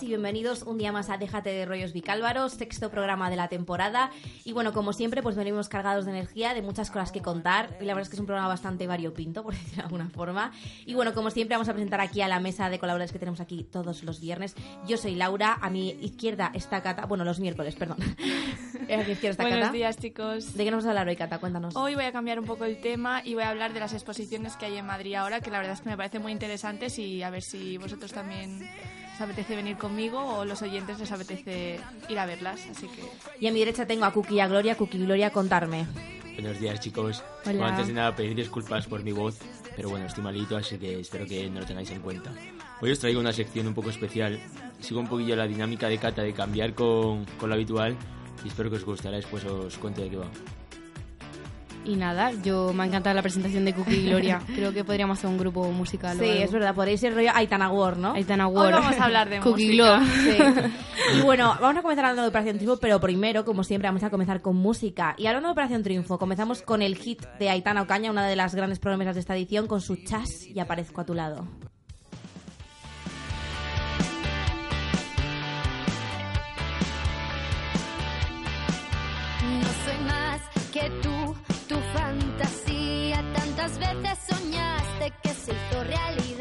Y bienvenidos un día más a Déjate de Rollos Vicálvaros, sexto programa de la temporada. Y bueno, como siempre, pues venimos cargados de energía, de muchas cosas que contar. Y la verdad es que es un programa bastante variopinto, por decirlo de alguna forma. Y bueno, como siempre, vamos a presentar aquí a la mesa de colaboradores que tenemos aquí todos los viernes. Yo soy Laura, a mi izquierda está Cata. Bueno, los miércoles, perdón. a mi izquierda está Buenos Cata. días, chicos. ¿De qué nos vas a hablar hoy, Cata? Cuéntanos. Hoy voy a cambiar un poco el tema y voy a hablar de las exposiciones que hay en Madrid ahora, que la verdad es que me parecen muy interesantes y a ver si vosotros también os apetece venir conmigo o los oyentes les apetece ir a verlas. Así que Y a mi derecha tengo a Cookie y a Gloria. Cookie y Gloria, contarme. Buenos días chicos. Hola. Bueno, antes de nada pedir disculpas por mi voz, pero bueno, estoy malito, así que espero que no lo tengáis en cuenta. Hoy os traigo una sección un poco especial. Sigo un poquillo la dinámica de Cata de cambiar con, con lo habitual y espero que os gustará, después os cuento de qué va. Y nada, yo me ha encantado la presentación de Cookie y Gloria. Creo que podríamos hacer un grupo musical. Sí, es verdad, podéis ser rollo Aitana War, ¿no? Aitana Hoy War. vamos a hablar de Cookie música. Glow. Sí. Y bueno, vamos a comenzar hablando de Operación Triunfo, pero primero, como siempre, vamos a comenzar con música. Y hablando de Operación Triunfo, comenzamos con el hit de Aitana Ocaña, una de las grandes promesas de esta edición, con su chas y aparezco a tu lado. No soy más que tú, veces soñaste que se hizo realidad,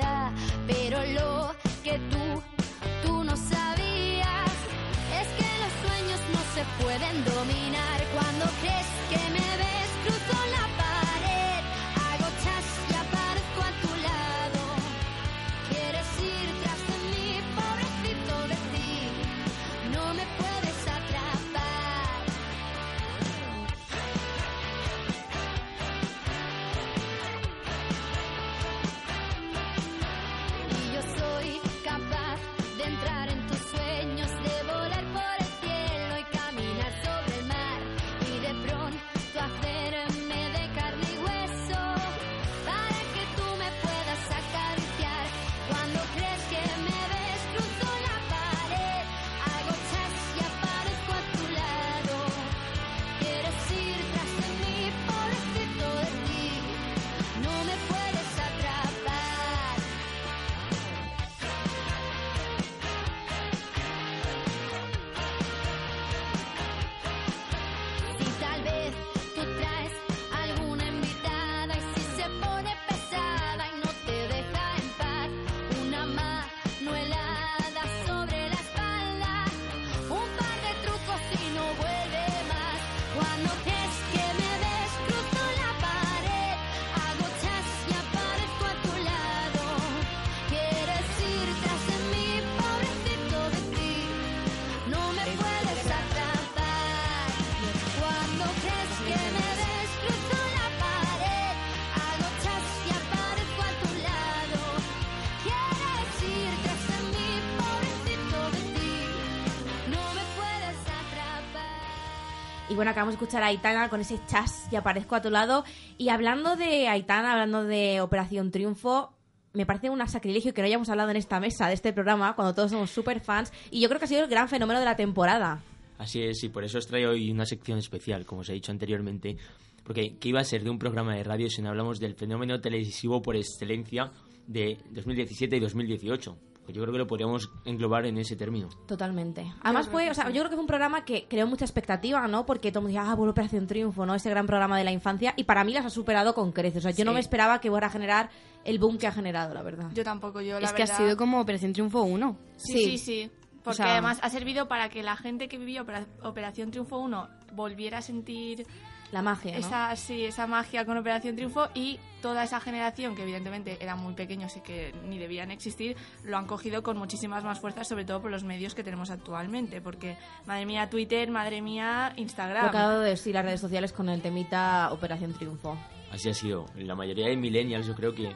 bueno, acabamos de escuchar a Aitana con ese chas y aparezco a tu lado. Y hablando de Aitana, hablando de Operación Triunfo, me parece un sacrilegio que no hayamos hablado en esta mesa de este programa, cuando todos somos super fans. Y yo creo que ha sido el gran fenómeno de la temporada. Así es, y por eso os traigo hoy una sección especial, como os he dicho anteriormente, porque que iba a ser de un programa de radio si no hablamos del fenómeno televisivo por excelencia de 2017 y 2018. Pues yo creo que lo podríamos englobar en ese término. Totalmente. Además fue, o sea, yo creo que fue un programa que creó mucha expectativa, ¿no? Porque todo el mundo decía, ah, bueno, Operación Triunfo, ¿no? Ese gran programa de la infancia. Y para mí las ha superado con creces. O sea, yo no me esperaba que fuera a generar el boom que ha generado, la verdad. yo tampoco, yo la Es que ha sido como Operación Triunfo 1. Sí, Sí. sí, sí. Porque sea- además ha servido para que la gente que vivió Opera- Operación Triunfo 1 volviera a sentir La magia, ¿no? esa, sí, esa magia con Operación Triunfo y toda esa generación que evidentemente eran muy pequeños y que ni debían existir, lo han cogido con muchísimas más fuerzas, sobre todo por los medios que tenemos actualmente, porque madre mía Twitter, madre mía Instagram. Lo dado de decir las redes sociales con el temita Operación Triunfo. Así ha sido. La mayoría de millennials yo creo que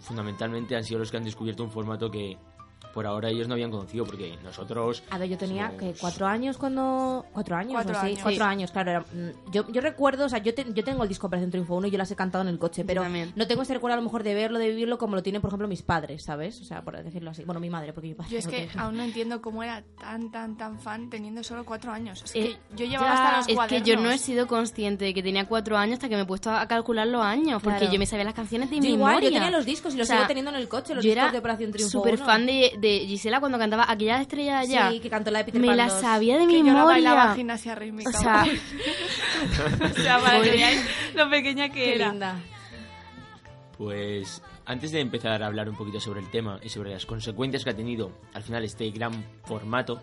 fundamentalmente han sido los que han descubierto un formato que por ahora ellos no habían conocido porque nosotros... A ver, yo tenía somos- que cuatro años cuando... Cuatro años, Cuatro o así, años. Cuatro Sí. años, claro. era- mm, yo, yo recuerdo, o sea, yo, te- yo tengo el disco Operación Triunfo 1 y yo las he cantado en el coche, pero no tengo ese recuerdo a lo mejor de verlo, de vivirlo como lo tienen, por ejemplo, mis padres, ¿sabes? O sea, por decirlo así. Bueno, mi madre, porque mi padre... Yo es no que tiene- aún no entiendo cómo era tan, tan, tan fan teniendo solo cuatro años. Es Eh, que yo llevaba ya, hasta los Es cuadernos. que yo no he sido consciente de que tenía cuatro años hasta que me he puesto a calcular los años, porque Claro. yo me sabía las canciones de Yo memoria. igual, yo tenía los discos y los O sea, sigo teniendo en el coche, los discos era de Operación Triunfo súper 1. fan de, de Gisela cuando cantaba aquella estrella de allá. Sí, que cantó la de Peter me Pan la 2. sabía de que yo no bailaba memoria. gimnasia rítmica. O sea, O sea, para que veáis lo pequeña que Qué era. linda. Pues antes de empezar a hablar un poquito sobre el tema y sobre las consecuencias que ha tenido al final este gran formato,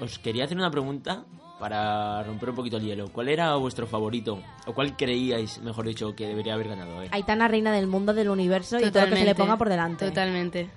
os quería hacer una pregunta para romper un poquito el hielo. ¿Cuál era vuestro favorito? ¿O cuál creíais, mejor dicho, que debería haber ganado? Ver. Aitana, reina del mundo, del universo y todo lo que se le ponga por delante. Totalmente.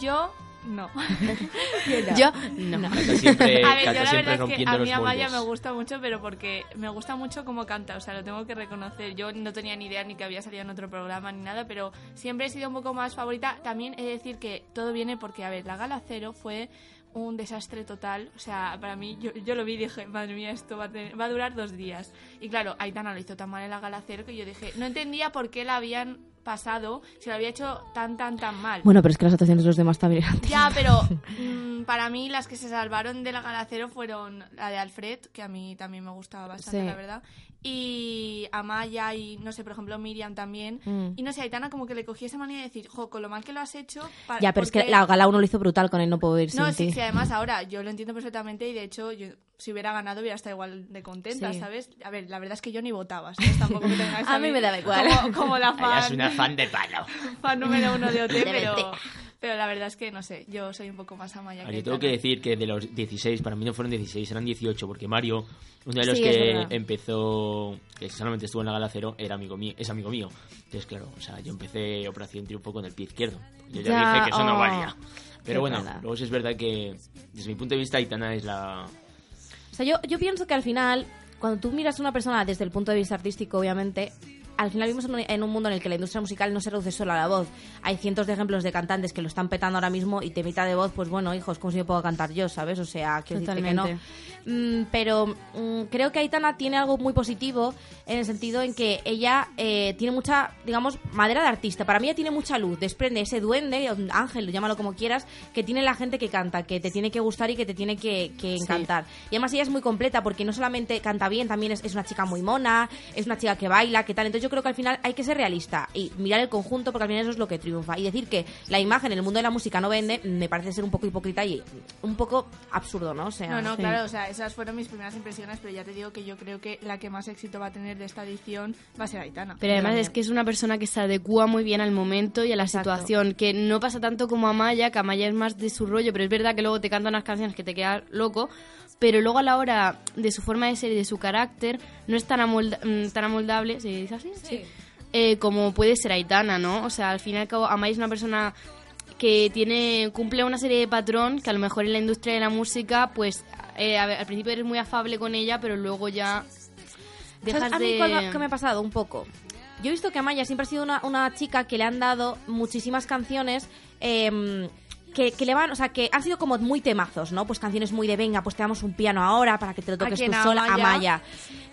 Yo, no. Yo, no. Canta siempre, a ver, canta yo la verdad es que a mí Amaya me gusta mucho, pero porque me gusta mucho cómo canta, o sea, lo tengo que reconocer. Yo no tenía ni idea ni que había salido en otro programa ni nada, pero siempre he sido un poco más favorita. También he de decir que todo viene porque, a ver, la gala cero fue un desastre total. O sea, para mí, yo, yo lo vi y dije, madre mía, esto va a, tener- va a durar dos días. Y claro, Aitana lo hizo tan mal en la gala cero que yo dije, no entendía por qué la habían pasado si lo había hecho tan, tan, tan mal. Bueno, pero es que las actuaciones de los demás también eran Ya, pero mm, para mí las que se salvaron de la gala cero fueron la de Alfred, que a mí también me gustaba bastante, Sí. la verdad. Y Amaya y, no sé, por ejemplo, Miriam también. Mm. Y no sé, Aitana como que le cogí esa manía de decir, jo, con lo mal que lo has hecho... pa- Ya, pero es que porque- la gala uno lo hizo brutal con él, no puedo ir No, sin sí, ti. sí, además ahora yo lo entiendo perfectamente y de hecho yo si hubiera ganado hubiera estado igual de contenta, Sí. ¿sabes? A ver, la verdad es que yo ni votaba, ¿sabes? Tampoco me tengáis A mí me daba igual. Como, como la Ella es fan, una fan de palo. fan número uno de OT, pero. Pero la verdad es que, no sé, yo soy un poco más amaya A ver, que yo tengo que decir que de los 16, para mí no fueron 16, eran 18, porque Mario, uno de los Sí, que verdad. empezó, que solamente estuvo en la gala cero, era amigo mío, es amigo mío. Entonces, claro, o sea, yo empecé Operación Triunfo con el pie izquierdo. Yo ya, Ya, dije que eso no oh. valía. Pero bueno, pena. luego sí es verdad que, desde mi punto de vista, Aitana es la... O sea, yo, yo pienso que al final, cuando tú miras a una persona desde el punto de vista artístico, obviamente, al final vivimos en un, en un mundo en el que la industria musical no se reduce solo a la voz. Hay cientos de ejemplos de cantantes que lo están petando ahora mismo y temita de voz, pues bueno, hijos, ¿cómo si yo puedo cantar yo, sabes? O sea, decirte que no. Mm, pero mm, creo que Aitana tiene algo muy positivo en el sentido en que ella eh, tiene mucha, digamos, madera de artista. Para mí ella tiene mucha luz, desprende ese duende, ángel, llámalo como quieras, que tiene la gente que canta, que te tiene que gustar y que te tiene que, que encantar. Y además ella es muy completa porque no solamente canta bien, también es, es una chica muy mona, es una chica que baila, que tal. Entonces yo creo que al final hay que ser realista y mirar el conjunto porque al final eso es lo que triunfa. Y decir que la imagen en el mundo de la música no vende, me parece ser un poco hipócrita y un poco absurdo, ¿no? O sea, No, no, sí. claro, o sea, esas fueron mis primeras impresiones, pero ya te digo que yo creo que la que más éxito va a tener de esta edición va a ser Aitana. Pero además es que es una persona que se adecua muy bien al momento y a la Exacto. situación, que no pasa tanto como Amaya, que Amaya es más de su rollo, pero es verdad que luego te canta unas canciones que te quedas loco, pero luego a la hora de su forma de ser y de su carácter no es tan, amolda- mm, tan amoldable, ¿se dice así? Sí. Eh, como puede ser Aitana, ¿no? O sea, al fin y al cabo Amaya es una persona que tiene cumple una serie de patrón que a lo mejor en la industria de la música pues eh, a al principio eres muy afable con ella pero luego ya dejas ¿Sabes a mí de cuál me- qué me ha pasado? Un poco. Yo he visto que Amaya siempre ha sido una, una chica que le han dado muchísimas canciones em, que, que le van, o sea, que han sido como muy temazos, ¿no? Pues canciones muy de venga, pues te damos un piano ahora para que te lo toques tú sola, Amaya? Amaya.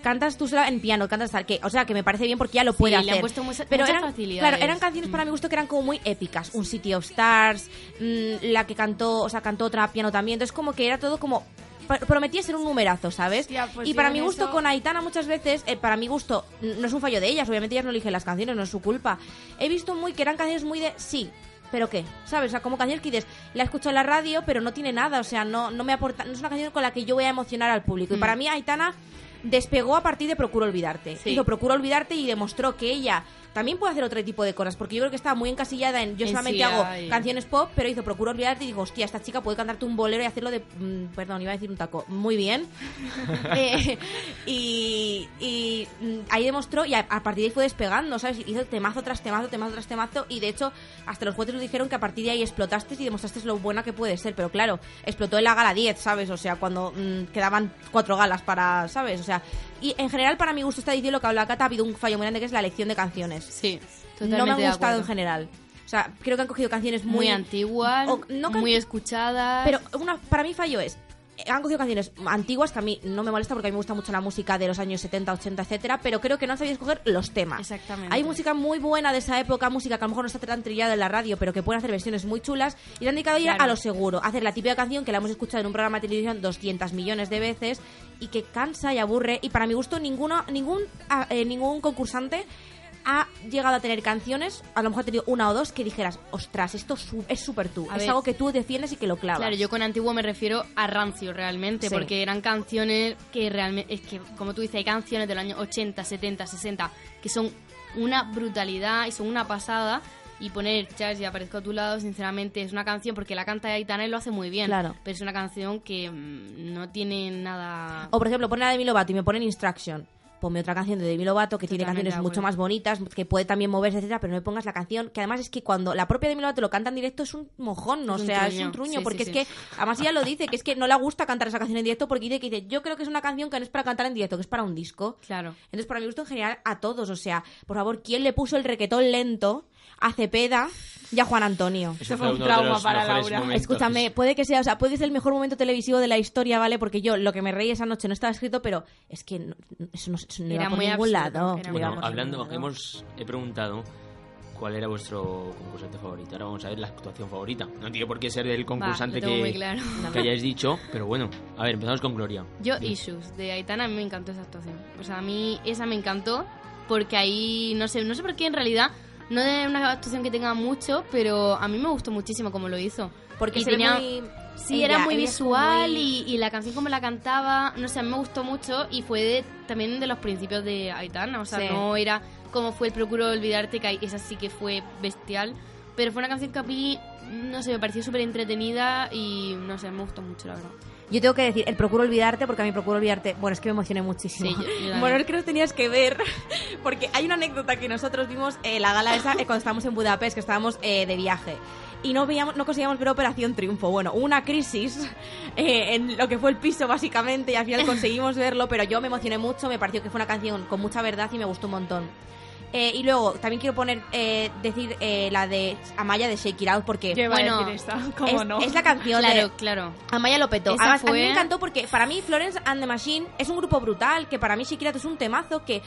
Cantas tú sola en piano, cantas tal, que, o sea, que me parece bien porque ya lo puede le hacer. han puesto mucha- Pero eran, claro, eran canciones para mi gusto que eran como muy épicas. Un City of Stars, mm, la que cantó, o sea, cantó otra piano también. Entonces como que era todo como pr- prometía ser un numerazo, ¿sabes? Hostia, pues y para mi gusto eso- con Aitana muchas veces, eh, para mi gusto, no es un fallo de ellas, obviamente ellas no eligen las canciones, no es su culpa. He visto muy que eran canciones muy de sí, pero qué, ¿sabes? O sea, como canciones que dices, la escucho en la radio, pero no tiene nada, o sea, no, no me aporta, no es una canción con la que yo voy a emocionar al público. Y para mí Aitana despegó a partir de Procuro Olvidarte. Sí. Hizo Procuro Olvidarte y demostró que ella también puede hacer otro tipo de cosas, porque yo creo que estaba muy encasillada en yo En solamente sí, hago ay. canciones pop, pero hizo Procuro olvidarte y digo, hostia, esta chica puede cantarte un bolero y hacerlo de, mm, perdón, iba a decir un taco, muy bien. Eh, y y, mm, ahí demostró, y a, a partir de ahí fue despegando, ¿sabes? Hizo temazo tras temazo, temazo tras temazo, y de hecho, hasta los jueces nos dijeron que a partir de ahí explotaste y demostraste lo buena que puede ser, pero claro, explotó en la gala 10, ¿sabes? O sea, cuando mm, quedaban cuatro galas para, ¿sabes? O sea, y en general, para mi gusto, está diciendo lo que habla Cata, ha habido un fallo muy grande que es la elección de canciones. Sí, No me han gustado en general. O sea, creo que han cogido canciones muy, Muy, antiguas, o- no can- muy escuchadas. Pero una, para mí fallo es, han cogido canciones antiguas que a mí no me molesta porque a mí me gusta mucho la música de los años 70, 80, etcétera, pero creo que no han sabido escoger los temas. Exactamente. Hay música muy buena de esa época, música que a lo mejor no está tan trillada en la radio, pero que pueden hacer versiones muy chulas y se han dedicado ya Claro. a lo seguro, a hacer la típica canción que la hemos escuchado en un programa de televisión 200 millones de veces y que cansa y aburre y para mi gusto ninguno, ningún, ah, eh, ningún concursante ha llegado a tener canciones, a lo mejor ha tenido una o dos que dijeras, ostras, esto es súper tú, A es ver. algo que tú defiendes y que lo clavas. Claro, yo con antiguo me refiero a rancio realmente, Sí. porque eran canciones que realmente, es que como tú dices, hay canciones de los años 80, 70, 60 que son una brutalidad y son una pasada. Y poner Charles y aparezco a tu lado, sinceramente, es una canción porque la canta Aitana y lo hace muy bien. Claro. Pero es una canción que mm, no tiene nada. O por ejemplo, pone a Demi Lovato y me ponen Instruction. Ponme otra canción de Demi Lovato que tiene canciones mucho más bonitas, que puede también moverse, etcétera, pero no me pongas la canción, que además es que cuando la propia Demi Lovato lo canta en directo es un mojón, ¿no? O sea, es un truño, Sí, porque sí, es sí. que, además ella lo dice, que es que no le gusta cantar esa canción en directo porque dice que dice, yo creo que es una canción que no es para cantar en directo, que es para un disco. Claro. Entonces, para mi gusto en general, a todos, o sea, por favor, ¿quién le puso el requetón lento a Cepeda y a Juan Antonio? Eso fue un trauma para Laura. momentos. Escúchame, puede que sea, o sea, puede ser el mejor momento televisivo de la historia, ¿vale? Porque yo lo que me reí esa noche no estaba escrito, pero es que no- eso no, eso no Era iba por muy ningún absurdo, lado. era no muy iba Bueno, por hablando, ningún lado. hemos he preguntado cuál era vuestro concursante favorito. Ahora vamos a ver la actuación favorita. No tiene por qué ser del concursante que, claro. que hayáis dicho, pero bueno, a ver, empezamos con Gloria. Yo, Issues, de Aitana, a mí me encantó esa actuación. O sea, a mí esa me encantó porque ahí, no sé, no sé por qué en realidad, no es una actuación que tenga mucho, pero a mí me gustó muchísimo como lo hizo. Porque Y se tenía- muy... Sí, ella- era muy visual muy- y, y la canción como la cantaba, no sé, a mí me gustó mucho y fue de- también de los principios de Aitana, o sea, Sí. no era como fue el Procuro Olvidarte, que esa sí que fue bestial, pero fue una canción que a mí, no sé, me pareció súper entretenida y, no sé, me gustó mucho, la verdad. Yo tengo que decir, el Procuro Olvidarte, porque a mí Procuro Olvidarte... Bueno, es que me emocioné muchísimo. Sí, yo- bueno, es que nos tenías que ver, porque hay una anécdota que nosotros vimos eh, la gala esa eh, cuando estábamos en Budapest, que estábamos eh, de viaje. Y no veíamos, no conseguíamos ver Operación Triunfo. Bueno, hubo una crisis eh, en lo que fue el piso, básicamente, y al final conseguimos verlo, pero yo me emocioné mucho, me pareció que fue una canción con mucha verdad y me gustó un montón. Eh, y luego, también quiero poner, eh, decir eh, la de Amaya de Shake It Out, porque... Yo iba Bueno, a decir esta, ¿cómo es, no? es la canción Claro, de... claro. Amaya lo petó. Esa Además, a mí me encantó porque para mí Florence and the Machine es un grupo brutal, que para mí Shakira es un temazo que...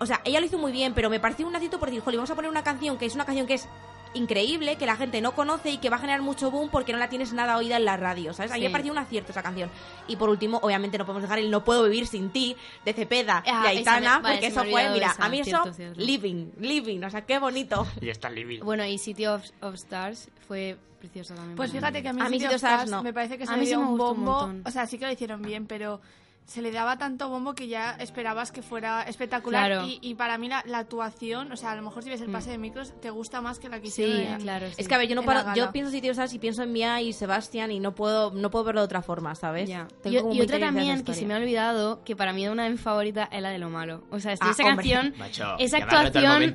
O sea, ella lo hizo muy bien, pero me pareció un acierto por decir, jolly, vamos a poner una canción que es una canción que es increíble, que la gente no conoce y que va a generar mucho boom porque no la tienes nada oída en la radio, ¿sabes? A mí Sí. me pareció un acierto esa canción. Y por último, obviamente no podemos dejar el No puedo vivir sin ti de Cepeda Ah, y Aitana, me- vale, porque eso fue, mira, esa, a mí cierto, eso, cierto. living, living, o sea, qué bonito. Y está living. Bueno, y City of, of Stars fue preciosa también. Pues mí. fíjate que a mí, A mí City City of Stars Stars no. me parece que A se mí le sí dio me un bombo. o sea, sí que lo hicieron bien, pero se le daba tanto bombo que ya esperabas que fuera espectacular. Claro. Y, y para mí la, la actuación, o sea, a lo mejor si ves el pase de micros, te gusta más que la que Sí, hicieron. en- claro. sí. Es que a ver, yo no paro, yo pienso Stars y pienso en Mia y Sebastián y no puedo, no puedo verlo de otra forma, ¿sabes? Ya. Tengo Y, como y otra también que se me ha olvidado, que para mí una de mis favoritas es la de lo malo. O sea, Ah, esa hombre. canción, Macho, esa el actuación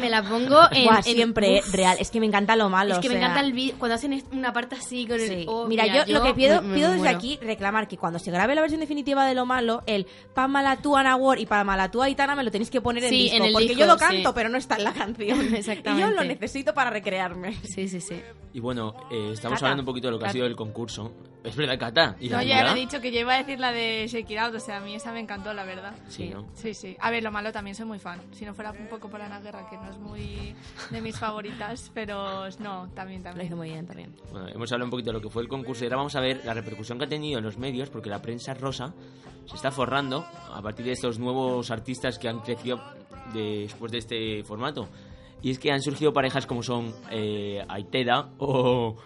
me la pongo en, Buah, en- siempre, Uf, real. Es que me encanta lo malo. Es que o me encanta el cuando hacen una parte así con el... sí. oh, mira, yo, lo que pido, me- me pido desde aquí reclamar que cuando se grabe la versión definitiva de lo malo, el Pamala tú Ana Ward y Pamala tú Aitana me lo tenéis que poner en Sí, disco. en el porque disco, yo lo sí. canto, pero no está en la canción. Y yo Exactamente. lo necesito para recrearme. Sí, sí, sí. Y bueno, eh, estamos Cata. hablando un poquito de lo que ha Cata. sido el concurso. Es verdad, Cata. ¿Y No, ya he dicho que yo iba a decir la de Shake It Out, o sea, a mí esa me encantó, la verdad. Sí, ¿no? Sí, sí. A ver, lo malo también soy muy fan. Si no fuera un poco por Ana Guerra, que no es muy de mis favoritas, pero no, también, Lo hizo también. muy bien también. Bueno, hemos hablado un poquito de lo que fue el concurso y ahora vamos a ver la repercusión que ha tenido en los medios, porque la prensa rosa se está forrando a partir de estos nuevos artistas que han crecido después de este formato. Y es que han surgido parejas como son eh, Aiteda o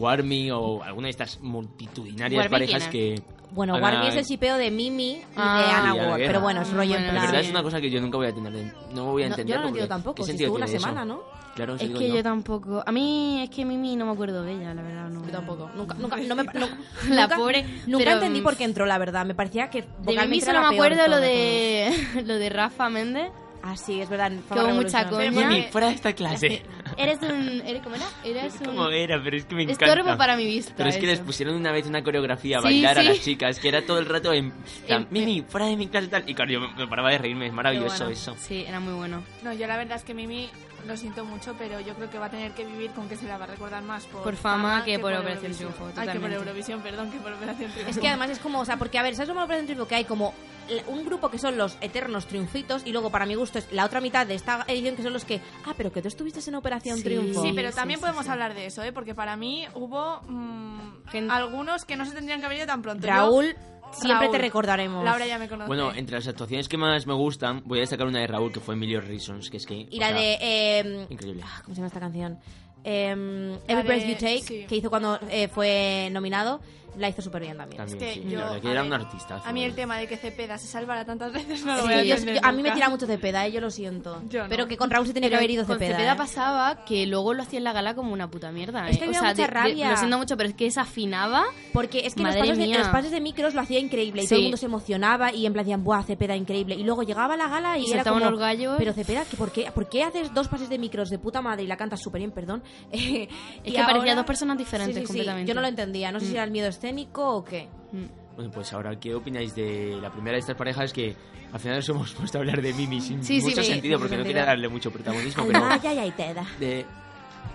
Warmy o alguna de estas multitudinarias Warmy, parejas ¿quién que... Bueno, Ana- Warmy es el chipeo de Mimi y de Ah. Ana Ward, pero bueno, es rollo en Bueno, La plan... verdad sí. es una cosa que yo nunca voy a entender. No voy a No, entender. yo no lo entiendo tampoco, ¿qué si estuvo una tiene eso? semana, ¿no? Claro, Es que yo. yo tampoco. A mí es que Mimi no me acuerdo de ella, la verdad. No. Yo tampoco. Nunca, nunca, no me, no- La nunca- pobre, Nunca pero, entendí mm, por qué entró, la verdad. Me parecía que De Mimi solo la me acuerdo lo de lo de Rafa Méndez. Ah, sí, es verdad. Que hubo mucha coña. Mimi, fuera de esta clase. Eres un. Eres, ¿Cómo era? Eres un. ¿Cómo era? Pero es que me encanta. Estorbo para mi vista. Pero es que les pusieron una vez una coreografía a Sí, bailar a las chicas, que era todo el rato en Mimi, fuera de mi clase y tal. Y claro, yo me, me paraba de reírme, es maravilloso bueno. eso. Sí, era muy bueno. No, yo la verdad es que Mimi lo siento mucho, pero yo creo que va a tener que vivir con que se la va a recordar más por, Por fama que por Operación. Triunfo, Ay, que por. Eurovisión, perdón, que por Operación Triunfo. Es que además es como, o sea, porque a ver, ¿sabes cómo presento Triunfo? Que hay como un grupo que son los eternos triunfitos y luego para mi gusto es la otra mitad de esta edición que son los que, ah, pero que tú estuviste en Operación Sí. Triunfo. Sí, pero también sí, podemos sí. hablar de eso, ¿eh? Porque para mí hubo mm, algunos que no se tendrían que haber ido tan pronto. Yo- Raúl, siempre Raúl. te recordaremos. Laura ya me conoce. Bueno, entre las actuaciones que más me gustan, voy a destacar una de Raúl, que fue Emilio Reasons, que es que... Y la sea, de... eh, Increíble. ah, ¿Cómo se llama esta canción? Em, Every Breath You Take, sí. que hizo cuando eh, fue nominado, la hizo súper bien también. También, que sí. yo- la verdad que a era un artista. A mí el tema de que Cepeda se salvara tantas veces no lo Es voy a yo- yo- a mí me tira mucho Cepeda, eh, yo lo siento. Yo no. Pero que con Raúl se tenía que haber ido con Cepeda. Cepeda ¿eh? pasaba que luego lo hacía en la gala como una puta mierda. Es ¿eh? que me o sea, mucha de- de- rabia. lo siento mucho, pero es que desafinaba. Porque es que los pases, de, los pases de micros lo hacía increíble y Sí. todo el mundo se emocionaba y en plan decían, ¡buah, Cepeda, increíble! Y luego llegaba a la gala y, Y era como, los gallos. pero Cepeda, ¿que por, qué, ¿por qué haces dos pases de micros de puta madre y la cantas súper bien, perdón? es que parecía dos personas diferentes completamente. Yo no lo entendía, no sé si Mm. era el miedo escénico o qué. Mm. Bueno, pues ahora, ¿qué opináis de la primera de estas parejas que al final nos hemos puesto a hablar de Mimi sin Sí, sí, mucho sí, sentido sin porque no quería darle mucho protagonismo, pero Almaya y Aiteda. de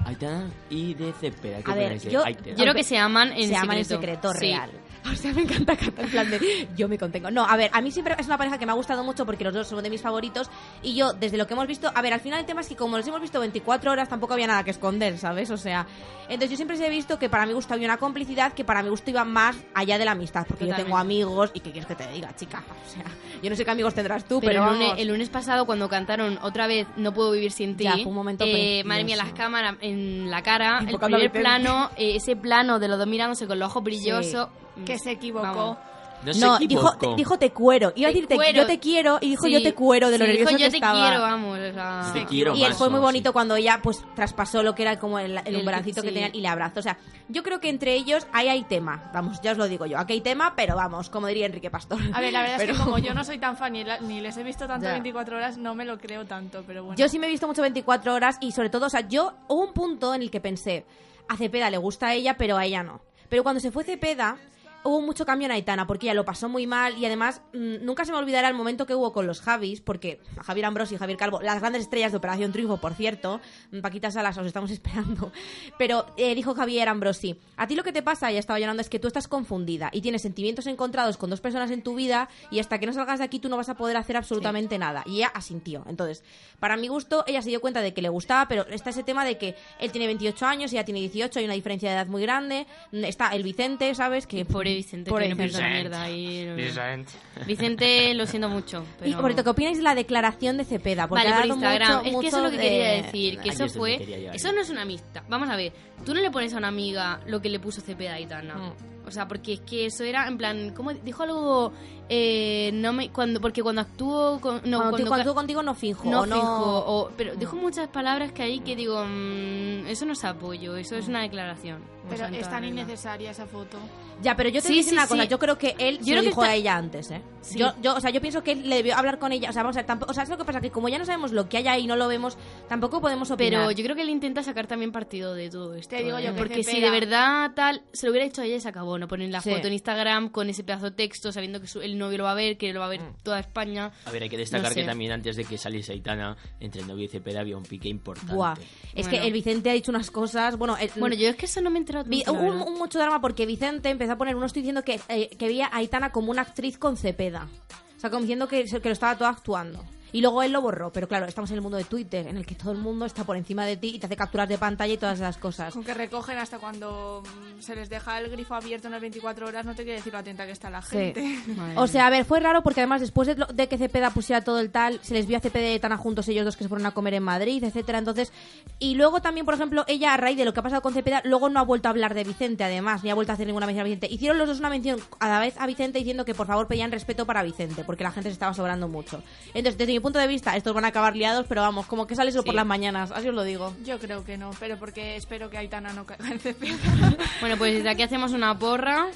Aitana y de Cepeda. ¿Qué A ver, yo-? Yo creo que se aman en se secreto. aman en secreto Sí. real. O sea, me encanta cantar en plan de yo me contengo. No, a ver, a mí siempre es una pareja que me ha gustado mucho porque los dos son de mis favoritos y yo, desde lo que hemos visto, a ver, al final el tema es que como los hemos visto 24 horas tampoco había nada que esconder, ¿sabes? O sea, entonces yo siempre he visto que para mi gusto había una complicidad que para mi gusto iba más allá de la amistad, porque yo Totalmente. tengo amigos y ¿qué quieres que te diga, chica? O sea, yo no sé qué amigos tendrás tú, Pero, pero, el, lunes, el lunes pasado, cuando cantaron otra vez No puedo vivir sin ti, Ya, fue un momento eh, madre mía, las cámaras en la cara, el primer plano, eh, ese plano de los dos mirándose con los ojos brillosos. Que se equivocó. Vamos. No, dijo, equivocó. dijo te cuero. Iba a Te decir te- cuero. yo te quiero y dijo Sí, yo te cuero de lo sí, dijo, nervioso yo que te estaba. quiero, vamos. o sea, Te quiero Y él fue muy bonito Sí. cuando ella pues traspasó lo que era como el, el El- umbralcito que tenían y le abrazó. O sea, yo creo que entre ellos ahí hay tema. Vamos, ya os lo digo yo. Aquí hay tema, pero vamos, como diría Enrique Pastor. A ver, la verdad es que como yo no soy tan fan ni, la- ni les he visto tanto Ya. 24 horas, no me lo creo tanto, pero bueno. Yo sí me he visto mucho 24 horas y sobre todo, o sea, yo hubo un punto en el que pensé, a Cepeda le gusta a ella, pero a ella no. Pero cuando se fue Cepeda, hubo mucho cambio en Aitana, porque ella lo pasó muy mal y además mm, nunca se me olvidará el momento que hubo con los Javis, porque Javier Ambrosi y Javier Calvo, las grandes estrellas de Operación Triunfo, por cierto, mm, Paquita Salas, os estamos esperando, pero eh, dijo Javier Ambrosi, a ti lo que te pasa, ya estaba llorando, es que tú estás confundida y tienes sentimientos encontrados con dos personas en tu vida y hasta que no salgas de aquí tú no vas a poder hacer absolutamente nada. Y ella asintió. Entonces, para mi gusto, ella se dio cuenta de que le gustaba, pero está ese tema de que él tiene 28 años, ella tiene 18, hay una diferencia de edad muy grande. Está el Vicente, ¿sabes? Que Pobre Vicente, que no piensa mierda ahí. no, no. Vicente. Vicente, lo siento mucho. Pero... Y por cierto, ¿qué opináis de la declaración de Cepeda? Porque Vale, ha por Instagram. mucho- es que eso es lo que de- quería decir. Que eso fue. Eso no es una amistad. Vamos a ver. Tú no le pones a una amiga lo que le puso Cepeda a Aitana. Mm. O sea, porque es que eso era en plan. ¿Cómo dijo algo? Eh, no me. Cuando, porque cuando actuó. Con, no, cuando, cuando contigo no finjo. no o no fijo, o- pero Mm. dijo muchas palabras que ahí que digo, mm, eso no es apoyo, eso es una declaración. Pero es tan innecesaria esa foto. Ya, pero yo te Sí, una cosa. sí. Yo creo que él Yo se lo creo que dijo está- a ella antes, ¿eh? Sí. Yo, yo, o sea, yo pienso que él le debió hablar con ella. O sea, vamos a ver, tampoco, o sea, es lo que pasa? Que como ya no sabemos lo que hay ahí y no lo vemos, tampoco podemos opinar. Pero yo creo que él intenta sacar también partido de todo esto. Te digo yo ¿eh? que Porque si de verdad tal, se lo hubiera hecho a ella y se acabó. No poner la Sí. foto en Instagram con ese pedazo de texto, sabiendo que su- el novio lo va a ver, que lo va a ver Mm. toda España. A ver, hay que destacar No sé. que también antes de que saliese Aitana, entre el novio y Cepeda había un pique importante. Buah. Es Bueno. que el Vicente ha dicho unas cosas. Bueno, el- Bueno, yo es que eso no me he enterado. Vi- tanto, la hubo un mucho drama porque Vicente empezó a poner, uno estoy diciendo que, eh, que veía a Aitana como una actriz con Cepeda. O sea, como diciendo que, que lo estaba todo actuando. Y luego él lo borró, pero claro, estamos en el mundo de Twitter, en el que todo el mundo está por encima de ti y te hace capturas de pantalla y todas esas cosas. Con que recogen hasta cuando mm, se les deja el grifo abierto unas 24 horas, no te quiere decir lo atenta que está la Sí. gente. O sea, a ver, fue raro porque además después de, lo- de que Cepeda pusiera todo el tal, se les vio a Cepeda y Aitana juntos ellos dos que se fueron a comer en Madrid, etcétera. Entonces, y luego también, por ejemplo, ella a raíz de lo que ha pasado con Cepeda, luego no ha vuelto a hablar de Vicente, además, ni ha vuelto a hacer ninguna mención a Vicente. Hicieron los dos una mención a la vez a Vicente diciendo que por favor pedían respeto para Vicente, porque la gente se estaba sobrando mucho. Entonces, desde mi punto de vista, estos van a acabar liados, pero vamos, como que sale eso por las mañanas, así os lo digo. Yo creo que no, pero porque espero que Aitana no caiga en. Bueno, pues desde aquí hacemos una porra.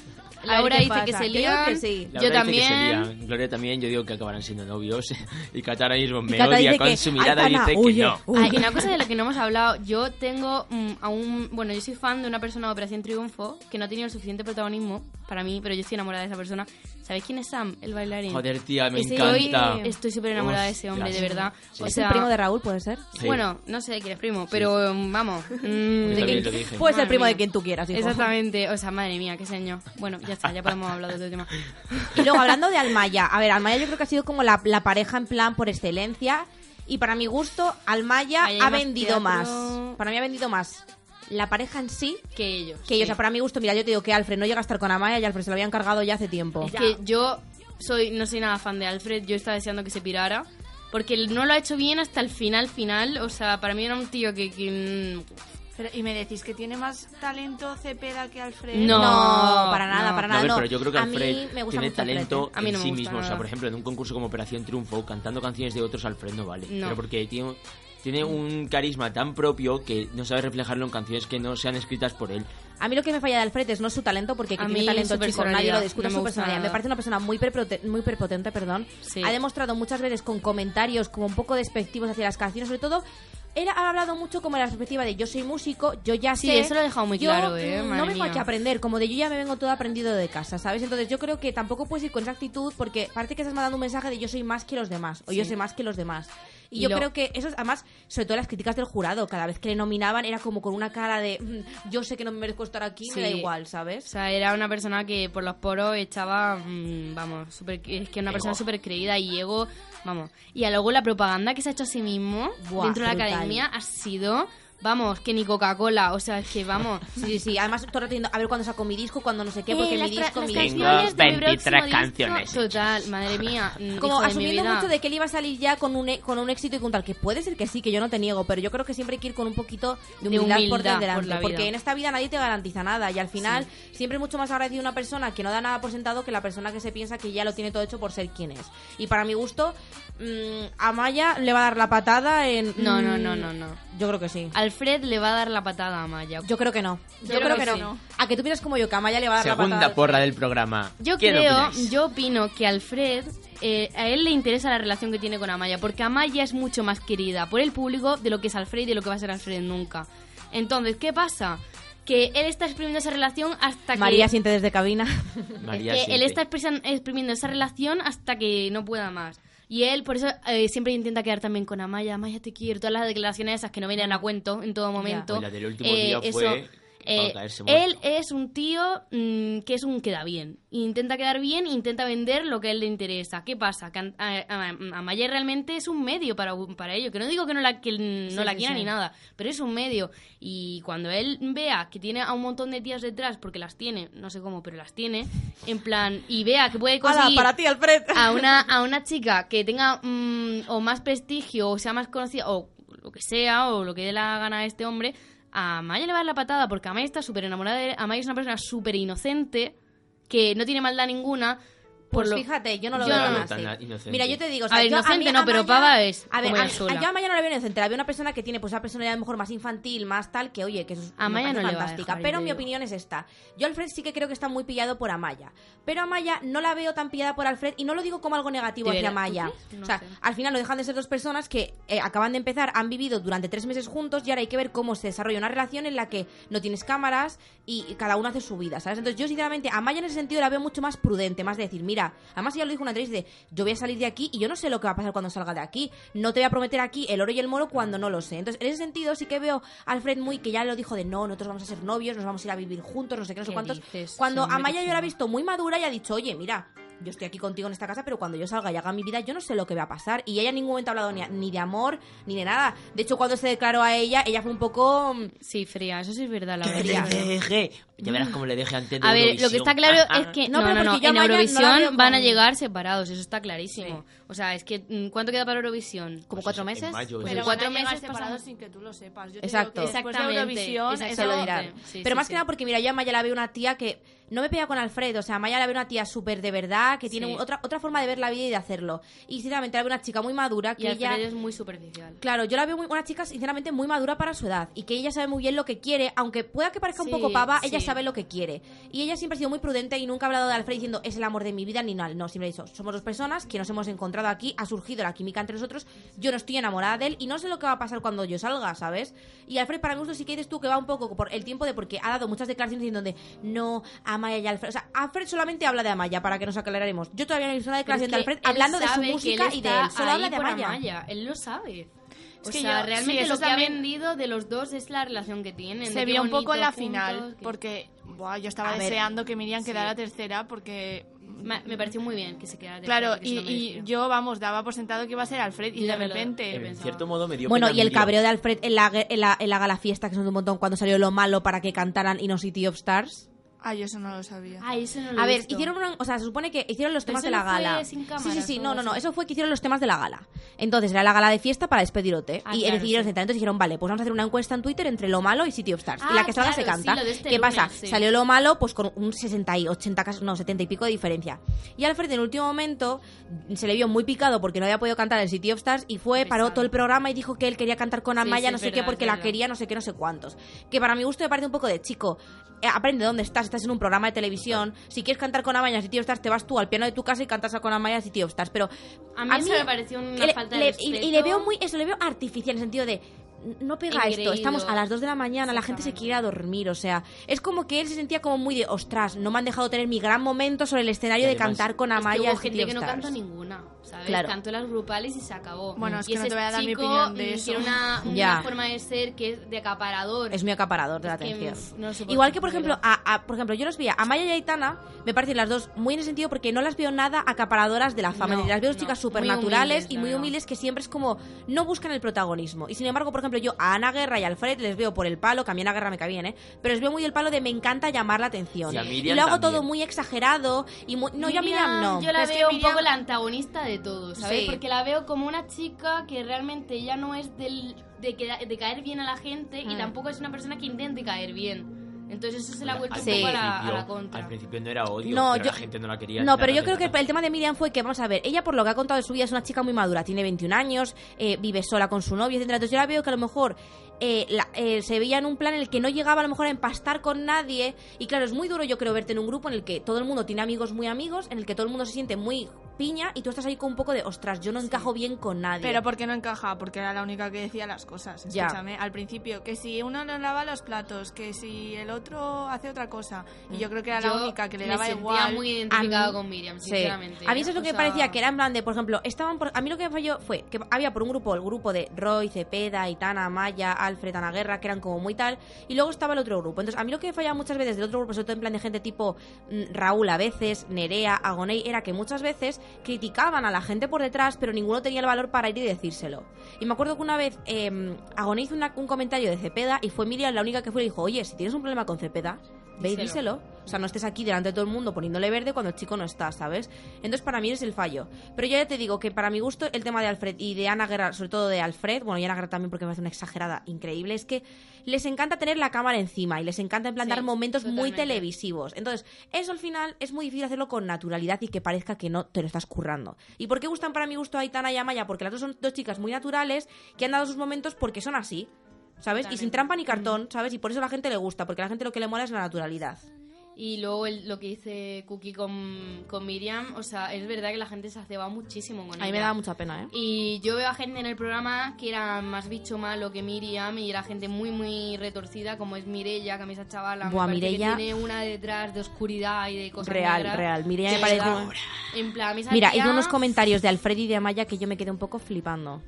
Laura dice que se lían. que sí. Yo dice que se también. lían. Gloria también, yo digo que acabarán siendo novios. Y Cata ahora mismo me odia dice con que, su mirada "Aitana, dice huye". que no. Hay una cosa de la que no hemos hablado. Yo tengo mm, a un. Bueno, yo soy fan de una persona de Operación Triunfo que no ha tenido el suficiente protagonismo para mí, pero yo estoy enamorada de esa persona. ¿Sabéis quién es Sam, el bailarín? Joder, tía, me Estoy- encanta. Estoy súper enamorada de ese hombre, de verdad. Sí. O ¿Es sea, el primo de Raúl, puede ser? Sí. Bueno, no sé de quién es primo, pero mm, vamos. mm, de lo dije. Puede ser primo de mía. quien tú quieras, hijo. Exactamente, o sea, madre mía, qué señor. Bueno, ya está, ya podemos hablar de otro tema. Y luego hablando de Almaya, a ver, Almaya yo creo que ha sido como la, la pareja en plan por excelencia. Y para mi gusto, Almaya Ahí ha vendido teatro. más. Para mí ha vendido más la pareja en sí Que ellos. que ellos. O sea, para mi gusto, mira, yo te digo que Alfred no llega a estar con Amaya y Alfred se lo habían cargado ya hace tiempo. Es que yo soy, no soy nada fan de Alfred, yo estaba deseando que se pirara. Porque él no lo ha hecho bien hasta el final, final. O sea, para mí era un tío que... que, mm, Pero, y me decís que tiene más talento Cepeda que Alfred. No. No, para nada, no. para No, a nada. ver, no. pero yo creo que A mí Alfred me gusta tiene talento ¿eh? A mí no en me sí gusta mismo. O sea, nada. por ejemplo, en un concurso como Operación Triunfo, cantando canciones de otros, Alfred no vale. No. Pero porque tiene, tiene un carisma tan propio que no sabe reflejarlo en canciones que no sean escritas por él. A mí lo que me falla de Alfred es no su talento, porque que tiene talento chico, nadie lo discute, no su personalidad. Me parece una persona muy, muy prepotente, perdón. Sí. Ha demostrado muchas veces con comentarios como un poco despectivos hacia las canciones, sobre todo... Era, ha hablado mucho como de la perspectiva de yo soy músico, yo ya Sí, sé. eso lo ha dejado muy yo, claro, ¿eh? mm, Madre No vengo mía. aquí a aprender, como de yo ya me vengo todo aprendido de casa, ¿sabes? Entonces yo creo que tampoco puedes ir con esa actitud porque parece que estás mandando un mensaje de yo soy más que los demás, o yo sé más que los demás. Y, Y yo lo- creo que eso, es- además, sobre todo las críticas del jurado, cada vez que le nominaban era como con una cara de "Mm, yo sé que no me merezco estar aquí, me da Sí. igual, O ¿sabes? sea, era una persona que por los poros echaba, mm, vamos, super, es que una Ego. persona súper creída y ego, vamos. Y a luego la propaganda que se ha hecho a sí mismo Buah, dentro de la brutal. academia ha sido, vamos, que ni Coca-Cola, o sea, es que vamos. Sí, sí, sí. Además, todo a ver cuándo saco mi disco, cuando no sé qué, Eh, porque las mi disco, mi Tengo disco. mi 23 próximo disco- canciones. Total, madre mía. Como asumiendo mucho de que él iba a salir ya con un, e- con un éxito y con tal, que puede ser que sí, que yo no te niego, pero yo creo que siempre hay que ir con un poquito de humildad, por humildad por delante, porque en esta vida nadie te garantiza nada y al final siempre es mucho más agradecido una persona que no da nada por sentado que la persona que se piensa que ya lo tiene todo hecho por ser quien es. Y para mi gusto, mm, a Maya le va a dar la patada en... No, no, mm, no, no, no. Yo creo que sí. Alfred le va a dar la patada a Maya. Yo creo que no. Yo, creo creo que que, sí. no. A que tú piensas como yo, que a Maya le va a dar la Segunda patada. porra del programa. Yo ¿Quién creo, opináis? yo opino que Alfred, eh, a él le interesa la relación que tiene con Amaya, porque Amaya es mucho más querida por el público de lo que es Alfred y de lo que va a ser Alfred nunca. Entonces, ¿qué pasa? Que él está exprimiendo esa relación hasta que... María siente desde cabina. María es que él siente. está expresan- exprimiendo esa relación hasta que no pueda más. Y él, por eso, eh, siempre intenta quedar también con Amaya. Amaya, te quiero. Todas las declaraciones esas que no vienen a cuento en todo momento. Pues la del último Eh, día eso, eh, él es un tío mm, que es un queda bien. Intenta quedar bien, intenta vender lo que a él le interesa. ¿Qué pasa? Que a, a- a- Amaya realmente es un medio para, para ello. Que no digo que no la, que no Sí, la quiera sí. ni nada, pero es un medio. Y cuando él vea que tiene a un montón de tías detrás, porque las tiene, no sé cómo, pero las tiene, en plan, y vea que puede ¡Hala, conseguir para ti, Alfred! a una, a una chica que tenga mm, o más prestigio o sea más conocida o lo que sea o lo que dé la gana a este hombre, a Maya le va a dar la patada porque Amaya está súper enamorada de él. Amaya es una persona súper inocente que no tiene maldad ninguna. Por Pues lo- fíjate, yo no lo Yo veo no. tan Tan así. inocente. Mira, yo te digo, o A sea, ver, yo inocente mí no, pero Maya- pava es A ver, como a, sola. yo a Maya no la veo inocente, la veo una persona que tiene pues una personalidad a mejor más infantil, más tal, que oye, que eso es A Maya no a fantástica. dejar, pero mi opinión es esta. Yo Alfred sí que creo que está muy pillado por Amaya. Pero Amaya no la veo tan pillada por Alfred y no lo digo como algo negativo ¿De hacia Amaya. No o sea, sé. al final no dejan de ser dos personas que eh, acaban de empezar, han vivido durante tres meses juntos y ahora hay que ver cómo se desarrolla una relación en la que no tienes cámaras y cada uno hace su vida, ¿sabes? Entonces yo sinceramente a Maya en ese sentido la veo mucho más prudente, más de decir, mira, además ella lo dijo una entrevista de, yo voy a salir de aquí y yo no sé lo que va a pasar cuando salga de aquí, no te voy a prometer aquí el oro y el moro cuando no lo sé. Entonces en ese sentido sí que veo a Alfred muy que ya lo dijo de, no, nosotros vamos a ser novios, nos vamos a ir a vivir juntos, no sé qué, no sé ¿Qué cuántos. dices? Cuando Sí, hombre, a Maya qué yo la he visto muy madura y ha dicho, oye, mira, yo estoy aquí contigo en esta casa, pero cuando yo salga y haga mi vida, yo no sé lo que va a pasar. Y ella en ningún momento ha hablado ni, ni de amor, ni de nada. De hecho, cuando se declaró a ella, ella fue un poco... mm, Sí, fría, eso sí es verdad, la verdad. deje. Ya verás cómo le deje antes de A ver, lo que está claro es que No, no, pero no, no, en Eurovisión van a llegar separados, eso está clarísimo. O sea, es que mm, ¿cuánto queda para Eurovisión? como cuatro en meses. mayo, Pues sí. Pero cuatro van a llegar meses separados pasan- sin que tú lo sepas. Yo te Exacto. digo que después de Exactamente, Eurovisión, exactamente. Se lo eso- dirán. Sí, pero sí, más sí. que nada porque, mira, yo a Maya la veo una tía que no me pega con Alfred. O sea, a Maya la veo una tía súper de verdad, que tiene otra, otra forma de ver la vida y de hacerlo. Y sinceramente la veo una chica muy madura, Y que ella... Alfred es muy superficial. Claro, yo la veo muy- una chica sinceramente muy madura para su edad y que ella sabe muy bien lo que quiere, aunque pueda que parezca Sí, un poco pava, ella sabe lo que quiere. Y ella siempre ha sido muy prudente y nunca ha hablado de Alfred diciendo es el amor de mi vida ni nada. No, siempre ha dicho, somos dos personas que nos hemos encontrado aquí, ha surgido la química entre nosotros, yo no estoy enamorada de él y no sé lo que va a pasar cuando yo salga, ¿sabes? Y Alfred para mi gusto sí que dices tú que va un poco por el tiempo de porque ha dado muchas declaraciones diciendo de no, Amaya y Alfred. O sea, Alfred solamente habla de Amaya para que nos aclararemos. Yo todavía no he visto una declaración de Alfred hablando de su música y de él. Solo habla de por Amaya. Él lo sabe. O Es que sea, yo- realmente sí, lo que ha vendido de los dos es la relación que tienen. Se vio un poco en la final, que- porque buah, yo estaba A ver, deseando que Miriam sí. quedara tercera, porque... Me, pareció muy bien que se quedara Claro, y, y yo, vamos, daba por sentado que iba a ser Alfred, y Yo de repente... En cierto modo me dio Bueno, y el cabreo de Alfred en la, en la, en la gala fiesta, que son un montón, cuando salió lo malo para que cantaran In a City of Stars. Ah, yo eso no lo sabía. Ah, eso no lo A he ver, visto. hicieron una, o sea, se supone que hicieron los Pero temas eso de la no fue gala. sin sí, sí, cámaras sí, o no, algo no, no, así. eso fue que hicieron los temas de la gala. Entonces, era la gala de fiesta para despedirote Ah, y claro, decidieron sí. sentar. Entonces dijeron, vale, pues vamos a hacer una encuesta en Twitter entre lo malo y City of Stars. y Ah, la que salga se claro, canta. sí, lo de este ¿Qué pasa? sí. Salió lo malo, pues con un 60 y 80, cas- no, 70 y pico de diferencia. Y Alfred en el último momento se le vio muy picado porque no había podido cantar el City of Stars y fue, paró Pesado. todo el programa y dijo que él quería cantar con Sí, Amaya, sí, no es sé qué, verdad, porque la verdad. quería, no sé qué, no sé cuántos. Que para mi gusto me parece un poco de chico. eh, aprende dónde estás, estás en un programa de televisión. Si quieres cantar con Amaya City of Stars, te vas tú al piano de tu casa y cantas con Amaya City of Stars. Pero A mí eso me pareció una le- falta de le- y, y le veo muy, eso le veo artificial en el sentido de no pega esto, estamos a las 2 de la mañana, la gente se quiere ir a dormir, o sea, es como que él se sentía como muy de, ostras, no me han dejado tener mi gran momento sobre el escenario de cantar con Es que Amaya hubo gente que no cantó ninguna, ¿sabes? Claro. Cantó las grupales y se acabó. Bueno, es Y que no te voy a dar mi opinión de mm, eso. Tiene una, forma de ser que es de acaparador. Es muy acaparador de la que, atención. no sé Igual que, por ejemplo, a, a- por ejemplo, yo los vi a Amaya y Aitana, me parecen las dos muy en el sentido porque no las veo nada acaparadoras de la fama. No, las veo no, chicas súper naturales y muy humildes que siempre es como no buscan el protagonismo. Y sin embargo, por ejemplo, yo a Ana Guerra y a Alfred les veo por el palo, que a mí Ana Guerra me cae bien, ¿eh? Pero les veo muy el palo de me encanta llamar la atención. Y a y lo hago también. todo muy exagerado y muy... No, yo a Miriam no. Yo la Es que veo un poco la antagonista de todo, ¿sabes? Sí. Porque la veo como una chica que realmente ella no es del, de, queda- de caer bien a la gente y Mm. tampoco es una persona que intente caer bien. Entonces eso se la ha vuelto Al un Sí. poco a la, a la contra. Al principio no era odio, No, pero yo- la gente no la quería. No, pero yo creo que el tema de Miriam fue que, vamos a ver, ella por lo que ha contado de su vida es una chica muy madura, tiene 21 años, eh, vive sola con su novio, etcétera. Entonces yo la veo que a lo mejor eh, la- eh, se veía en un plan en el que no llegaba a lo mejor a empastar con nadie. Y claro, es muy duro yo creo verte en un grupo en el que todo el mundo tiene amigos muy amigos, en el que todo el mundo se siente muy piña y tú estás ahí con un poco de, ostras, yo no encajo bien con nadie. Pero ¿por qué no encaja? Porque era la única que decía las cosas. Ya. Escúchame, al principio, que si uno no lava los platos, que si el otro hace otra cosa. Y yo creo que era la Yo única que le me daba sentía igual. muy identificada A mí- con Miriam, Sí. sinceramente. A mí eso es lo O que sea, me parecía, que era en plan de, por ejemplo, estaban por, a mí lo que me falló fue que había por un grupo, el grupo de Roy, Cepeda, Itana, Maya, Alfred, Ana Guerra, que eran como muy tal, y luego estaba el otro grupo. Entonces, a mí lo que me fallaba muchas veces del otro grupo, sobre todo en plan de gente tipo mm, Raúl a veces, Nerea, Agoney, era que muchas veces criticaban a la gente por detrás, pero ninguno tenía el valor para ir y decírselo. Y me acuerdo que una vez eh, Agoney hizo un comentario de Cepeda y fue Miriam la única que fue y dijo, oye, si tienes un problema con Cepeda, ve y Díselo. O sea, no estés aquí delante de todo el mundo poniéndole verde cuando el chico no está, ¿sabes? Entonces, para mí es el fallo. Pero yo ya te digo que para mi gusto el tema de Alfred y de Ana Guerra, sobre todo de Alfred, bueno, y Ana Guerra también porque me hace una exagerada increíble, es que les encanta tener la cámara encima y les encanta en plan Sí, dar momentos muy televisivos. Entonces, eso al final es muy difícil hacerlo con naturalidad y que parezca que no te lo estás currando. ¿Y por qué gustan para mi gusto Aitana y Amaya? Porque las dos son dos chicas muy naturales que han dado sus momentos porque son así. ¿Sabes? Y sin trampa ni cartón, ¿sabes? Y por eso a la gente le gusta, porque a la gente lo que le mola es la naturalidad. Y luego el- lo que dice Cookie con, con Miriam, o sea, es verdad que la gente se ha cebado muchísimo con A mí me ella. da mucha pena, ¿eh? Y yo veo a gente en el programa que era más bicho malo que Miriam y era gente muy, muy retorcida, como es Mirella, que a mí esa chavala me Buah, parece Mireia- que tiene una detrás de oscuridad y de cosas Real, negras. real. Mireia me parece- En plan, a mí esa Mira, tía- hizo unos comentarios de Alfred y de Amaya que yo me quedé un poco flipando.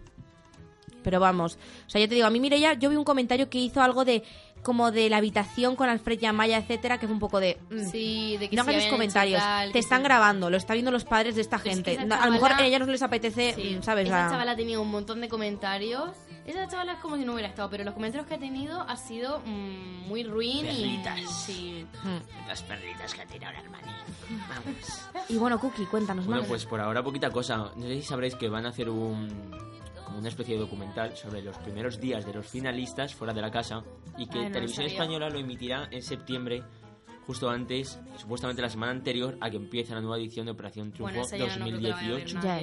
Pero vamos, o sea, ya te digo, a mí Mireia, yo vi un comentario que hizo algo de como de la habitación con Alfred y Amaya, etcétera, que fue un poco de... mm, Sí, de que no si hagas comentarios, tal, te que están sí. grabando, lo está viendo los padres de esta Es que gente. esa No, a lo mejor chavala- a ellas no les apetece, Sí, mm, ¿sabes? Esa La- chavala ha tenido un montón de comentarios. Esa chavala es como si no hubiera estado, pero los comentarios que ha tenido ha sido mm, muy ruin Perlitas. y... Sí. Mm. Las perlitas que ha tirado Armani. Vamos. Y bueno, Cookie, cuéntanos Bueno, más. pues por ahora poquita cosa. No sé si sabréis que van a hacer un como una especie de documental sobre los primeros días de los finalistas fuera de la casa y que Ay, no Televisión sabía. Española lo emitirá en septiembre justo antes, supuestamente la semana anterior a que empiece la nueva edición de Operación Triunfo Bueno, esa ya no la 2018. Ya.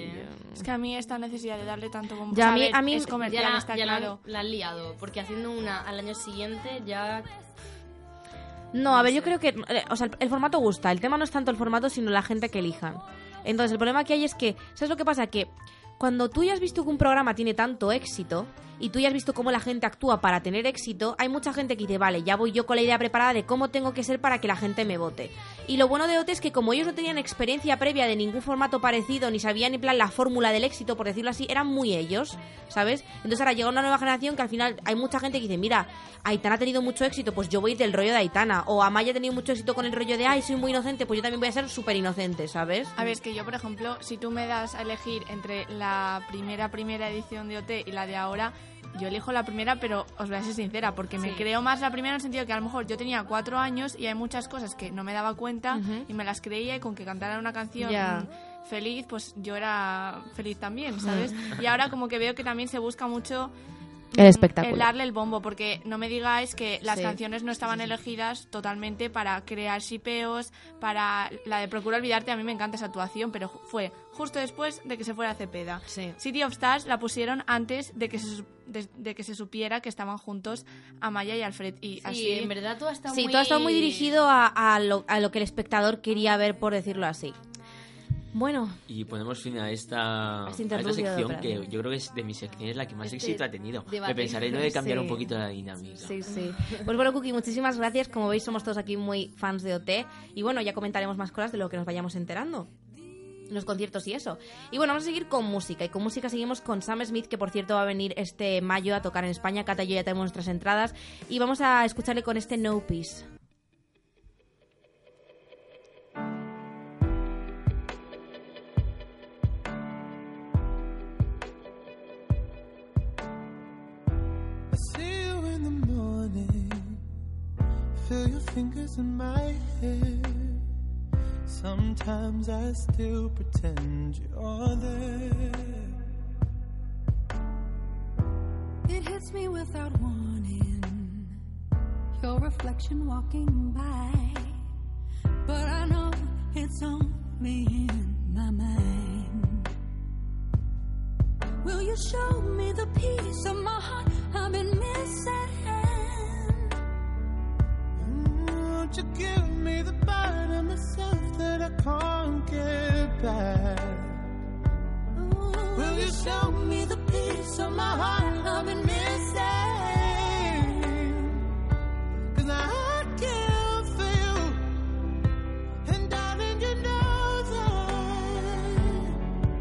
Es que a mí esta necesidad de darle tanto bombo Ya, a mí- ver, a mí- es comercial, ya la, está ya la- claro. la han liado, porque haciendo una al año siguiente ya... No, a ver, yo creo que. eh, O sea, el, el formato gusta. El tema no es tanto el formato, sino la gente que elijan. Entonces, el problema que hay es que. ¿Sabes lo que pasa? Que cuando tú ya has visto que un programa tiene tanto éxito. Y tú ya has visto cómo la gente actúa para tener éxito, hay mucha gente que dice, vale, ya voy yo con la idea preparada de cómo tengo que ser para que la gente me vote. Y lo bueno de OT es que como ellos no tenían experiencia previa de ningún formato parecido, ni sabían en plan la fórmula del éxito, por decirlo así, eran muy ellos, ¿sabes? Entonces ahora llega una nueva generación que al final hay mucha gente que dice, mira, Aitana ha tenido mucho éxito, pues yo voy del rollo de Aitana. O Amaya ha tenido mucho éxito con el rollo de, ay, soy muy inocente, pues yo también voy a ser súper inocente, ¿sabes? A ver, es que yo, por ejemplo, si tú me das a elegir entre la primera primera edición de OT y la de ahora, yo elijo la primera, pero os voy a ser sincera, porque me creo más la primera en el sentido que a lo mejor yo tenía cuatro años y hay muchas cosas que no me daba cuenta y me las creía y con que cantaran una canción feliz, pues yo era feliz también, ¿sabes? y ahora como que veo que también se busca mucho El mm, espectáculo. El darle el bombo, porque no me digáis que las Sí. canciones no estaban elegidas totalmente para crear shipeos, para la de Procura Olvidarte, a mí me encanta esa actuación, pero fue justo después de que se fuera Cepeda. Sí. City of Stars la pusieron antes de que se, su- de, de que se supiera que estaban juntos Amaya y Alfred. Y Sí, así, en verdad todo está Sí, muy... todo está muy dirigido a, a lo, a lo que el espectador quería ver, por decirlo así. Bueno, Y ponemos fin a esta, a esta sección que yo creo que es de mis secciones la que más Este éxito ha tenido. Me pensaré lo de cambiar Sí. un poquito la dinámica. Sí, sí. Pues bueno, Cookie, muchísimas gracias. Como veis, somos todos aquí muy fans de OT. Y bueno, ya comentaremos más cosas de lo que nos vayamos enterando. Los conciertos y eso. Y bueno, vamos a seguir con música. Y con música seguimos con Sam Smith, que por cierto va a venir este mayo a tocar en España. Cata y yo ya tenemos nuestras entradas. Y vamos a escucharle con este No Peace. Feel your fingers in my hair. Sometimes I still pretend you're there. It hits me without warning. Your reflection walking by. But I know it's only in my mind. Will you show me the piece of my heart I've been missing? Won't you give me the part of myself that I can't get back? Will you show me the piece of my heart I've been missing? Cause I can't feel. And darling, you know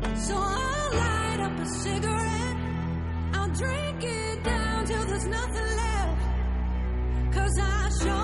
that. So I'll light up a cigarette. I'll drink it down till there's nothing left. Cause I sure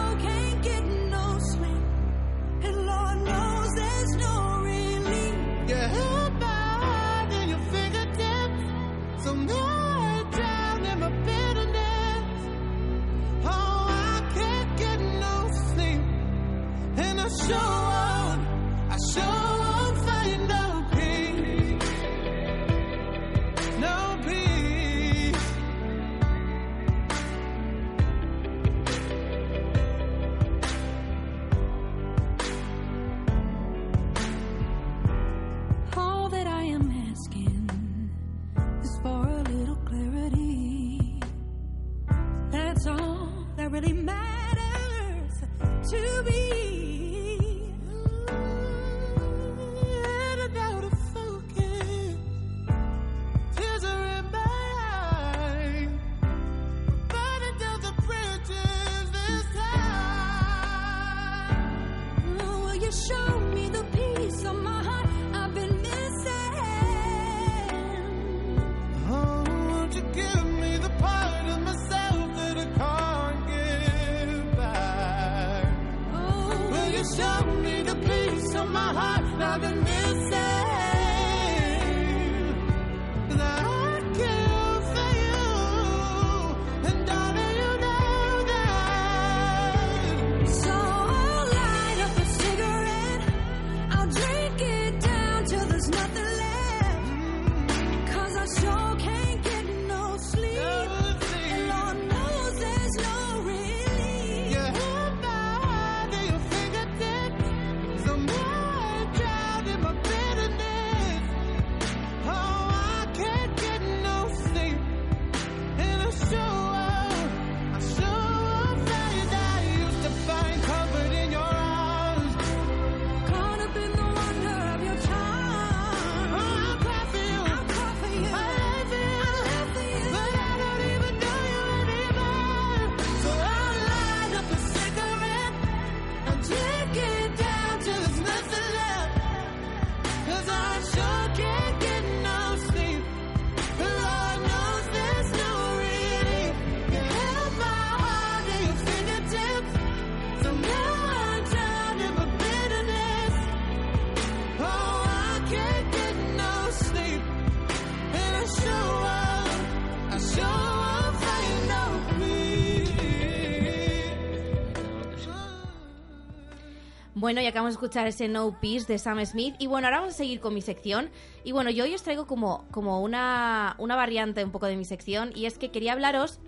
Bueno, y acabamos de escuchar ese No Peace de Sam Smith. Y bueno, ahora vamos a seguir con mi sección. Y bueno, yo hoy os traigo como, como una, una variante un poco de mi sección. Y es que quería hablaros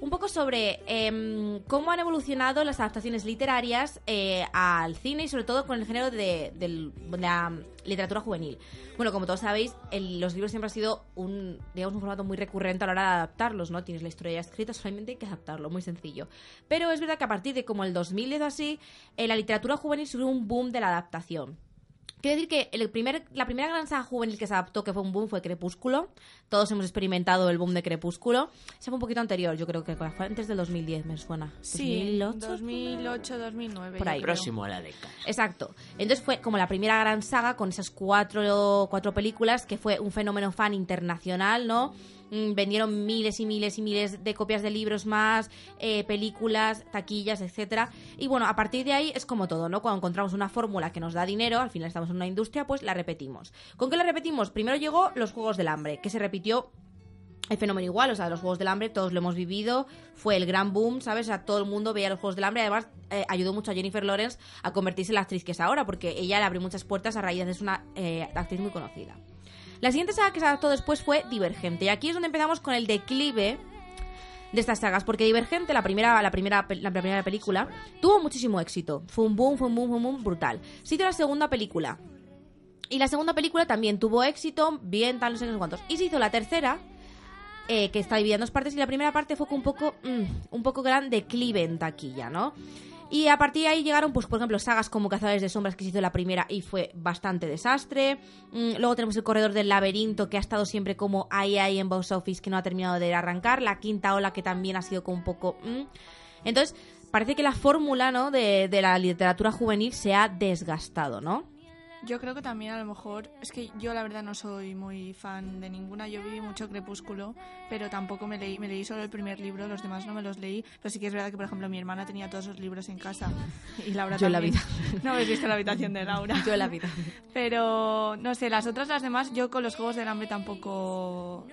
un poco sobre em, cómo han evolucionado las adaptaciones literarias eh, al cine y sobre todo con el género de, la literatura juvenil. Bueno, como todos sabéis, los libros siempre han sido un, digamos, un formato muy recurrente a la hora de adaptarlos, ¿no? Tienes la historia ya escrita, solamente hay que adaptarlo, muy sencillo. Pero es verdad que a partir de como el 2010 o así, en la literatura juvenil sufrió un boom de la adaptación. Quiero decir que el primer, la primera gran saga juvenil que se adaptó, que fue un boom, fue Crepúsculo. Todos hemos experimentado el boom de Crepúsculo. Ese fue un poquito anterior, yo creo que fue antes del 2010, me suena. Sí, 2008. 2008, 2009. Por ahí. Próximo a la década. Exacto. Entonces fue como la primera gran saga con esas cuatro, cuatro películas, que fue un fenómeno fan internacional, ¿no? Mm, Vendieron miles y miles y miles de copias de libros más, eh, películas, taquillas, etcétera. Y bueno, a partir de ahí es como todo, ¿no? Cuando encontramos una fórmula que nos da dinero, al final estamos en una industria, pues la repetimos. ¿Con qué la repetimos? Primero llegó los Juegos del Hambre, que se repitió el fenómeno igual, o sea, los Juegos del Hambre todos lo hemos vivido, fue el gran boom, ¿sabes? O sea, todo el mundo veía los Juegos del Hambre, además eh, ayudó mucho a Jennifer Lawrence a convertirse en la actriz que es ahora, porque ella le abrió muchas puertas a raíz de ser una eh, actriz muy conocida. La siguiente saga que se adaptó después fue Divergente, y aquí es donde empezamos con el declive de estas sagas, porque Divergente, la primera, la primera, la primera película, tuvo muchísimo éxito, fue un boom, fue un boom, fue un boom brutal. Hizo la segunda película, y la segunda película también tuvo éxito, bien, tal, no sé cuántos. Y se hizo la tercera, eh, que está dividida en dos partes, y la primera parte fue un poco, mm, un poco gran declive en taquilla, ¿no? Y a partir de ahí llegaron, pues, por ejemplo, sagas como Cazadores de Sombras, que se hizo la primera y fue bastante desastre. Mm, luego tenemos El Corredor del Laberinto, que ha estado siempre como ahí, ahí en box office, que no ha terminado de arrancar. La Quinta Ola, que también ha sido como un poco... mm. Entonces, parece que la fórmula, ¿no?, de, de la literatura juvenil se ha desgastado, ¿no? Yo creo que también a lo mejor, es que yo la verdad no soy muy fan de ninguna, yo viví mucho Crepúsculo, pero tampoco me leí, me leí solo el primer libro, los demás no me los leí, pero sí que es verdad que por ejemplo mi hermana tenía todos los libros en casa y Laura Yo en la también. vida. No habéis visto la habitación de Laura. Yo la vida. Pero no sé, las otras, las demás, yo con los Juegos del Hambre tampoco...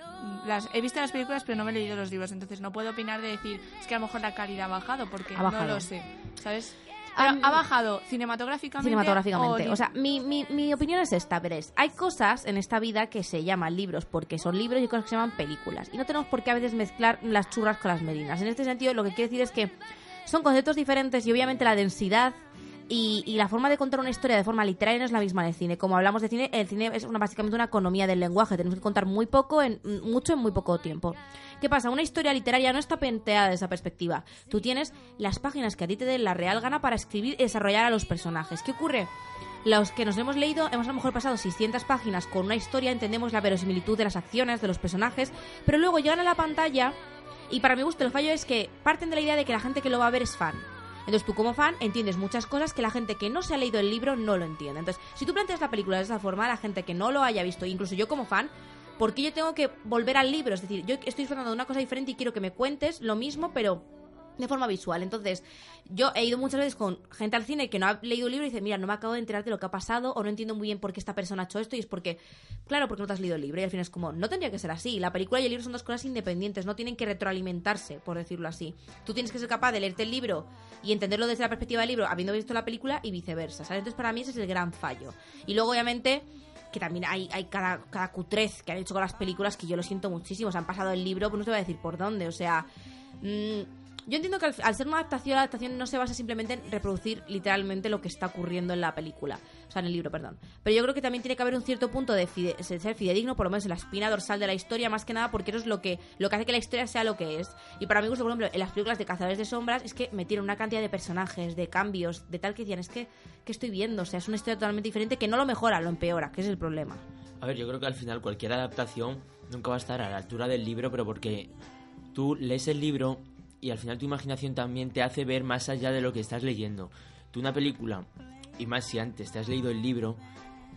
Las, he visto las películas, pero no me he leído los libros, entonces no puedo opinar de decir, es que a lo mejor la calidad ha bajado, porque Ha bajado. no lo sé, ¿sabes? Pero, ¿Ha bajado cinematográficamente? cinematográficamente. o- O sea, mi, mi, mi opinión es esta, veréis. Hay cosas en esta vida que se llaman libros porque son libros y cosas que se llaman películas. Y no tenemos por qué a veces mezclar las churras con las merinas. En este sentido, lo que quiero decir es que son conceptos diferentes y obviamente la densidad y, y la forma de contar una historia de forma literaria no es la misma en el cine. Como hablamos de cine, el cine es una, básicamente una economía del lenguaje. Tenemos que contar muy poco, en, mucho en muy poco tiempo. ¿Qué pasa? Una historia literaria no está penteada de esa perspectiva. Tú tienes las páginas que a ti te den la real gana para escribir y desarrollar a los personajes. ¿Qué ocurre? Los que nos hemos leído, hemos a lo mejor pasado 600 páginas con una historia, entendemos la verosimilitud de las acciones, de los personajes, pero luego llegan a la pantalla y para mi gusto el fallo es que parten de la idea de que la gente que lo va a ver es fan. Entonces tú como fan entiendes muchas cosas que la gente que no se ha leído el libro no lo entiende. Entonces, si tú planteas la película de esa forma, la gente que no lo haya visto, incluso yo como fan, ¿por qué yo tengo que volver al libro? Es decir, yo estoy disfrutando de una cosa diferente y quiero que me cuentes lo mismo, pero de forma visual. Entonces, yo he ido muchas veces con gente al cine que no ha leído el libro y dice, mira, no me acabo de enterar de lo que ha pasado o no entiendo muy bien por qué esta persona ha hecho esto y es porque, claro, porque no te has leído el libro y al final es como, no tendría que ser así. La película y el libro son dos cosas independientes, no tienen que retroalimentarse, por decirlo así. Tú tienes que ser capaz de leerte el libro y entenderlo desde la perspectiva del libro habiendo visto la película y viceversa, ¿sabes? Entonces, para mí ese es el gran fallo. Y luego, obviamente que también hay, hay cada, cada cutrez que han hecho con las películas que yo lo siento muchísimo. Se han pasado el libro, pues no te voy a decir por dónde. O sea, mm, yo entiendo que al, ser una adaptación, la adaptación no se basa simplemente en reproducir literalmente lo que está ocurriendo en la película. O sea, en el libro, perdón. Pero yo creo que también tiene que haber un cierto punto de fide- de ser fidedigno, por lo menos en la espina dorsal de la historia, más que nada porque eso es lo que, lo que hace que la historia sea lo que es. Y para mí, por ejemplo, en las películas de Cazadores de Sombras, es que metieron una cantidad de personajes, de cambios, de tal que decían, es que, ¿qué estoy viendo? O sea, es una historia totalmente diferente que no lo mejora, lo empeora, que es el problema. A ver, yo creo que al final cualquier adaptación nunca va a estar a la altura del libro, pero porque tú lees el libro y al final tu imaginación también te hace ver más allá de lo que estás leyendo. Tú una película, y más si antes te has leído el libro,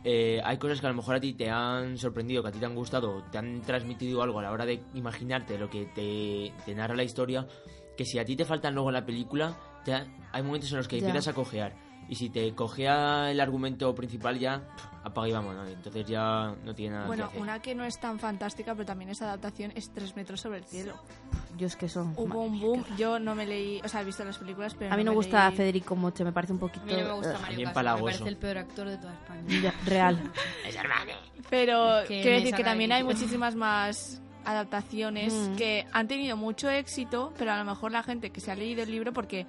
eh, hay cosas que a lo mejor a ti te han sorprendido, que a ti te han gustado, te han transmitido algo a la hora de imaginarte lo que te, te narra la historia, que si a ti te faltan luego en la película, te ha- hay momentos en los que Ya. empiezas a cojear. Y si te cogea el argumento principal ya, pff, apaga y vámonos. Entonces ya no tiene nada Bueno, que hacer. una que no es tan fantástica, pero también es adaptación, es Tres metros sobre el cielo. Yo es que eso... Hubo un boom, yo no me leí, o sea, he visto las películas, pero A mí no me gusta leí- Federico Moche, me parece un poquito... A mí no me gusta eh, Mario bien Casas, me parece el peor actor de toda España. ya, real. Pero Que quiero me decir que también hay muchísimas más adaptaciones Mm. que han tenido mucho éxito, pero a lo mejor la gente que se ha leído el libro porque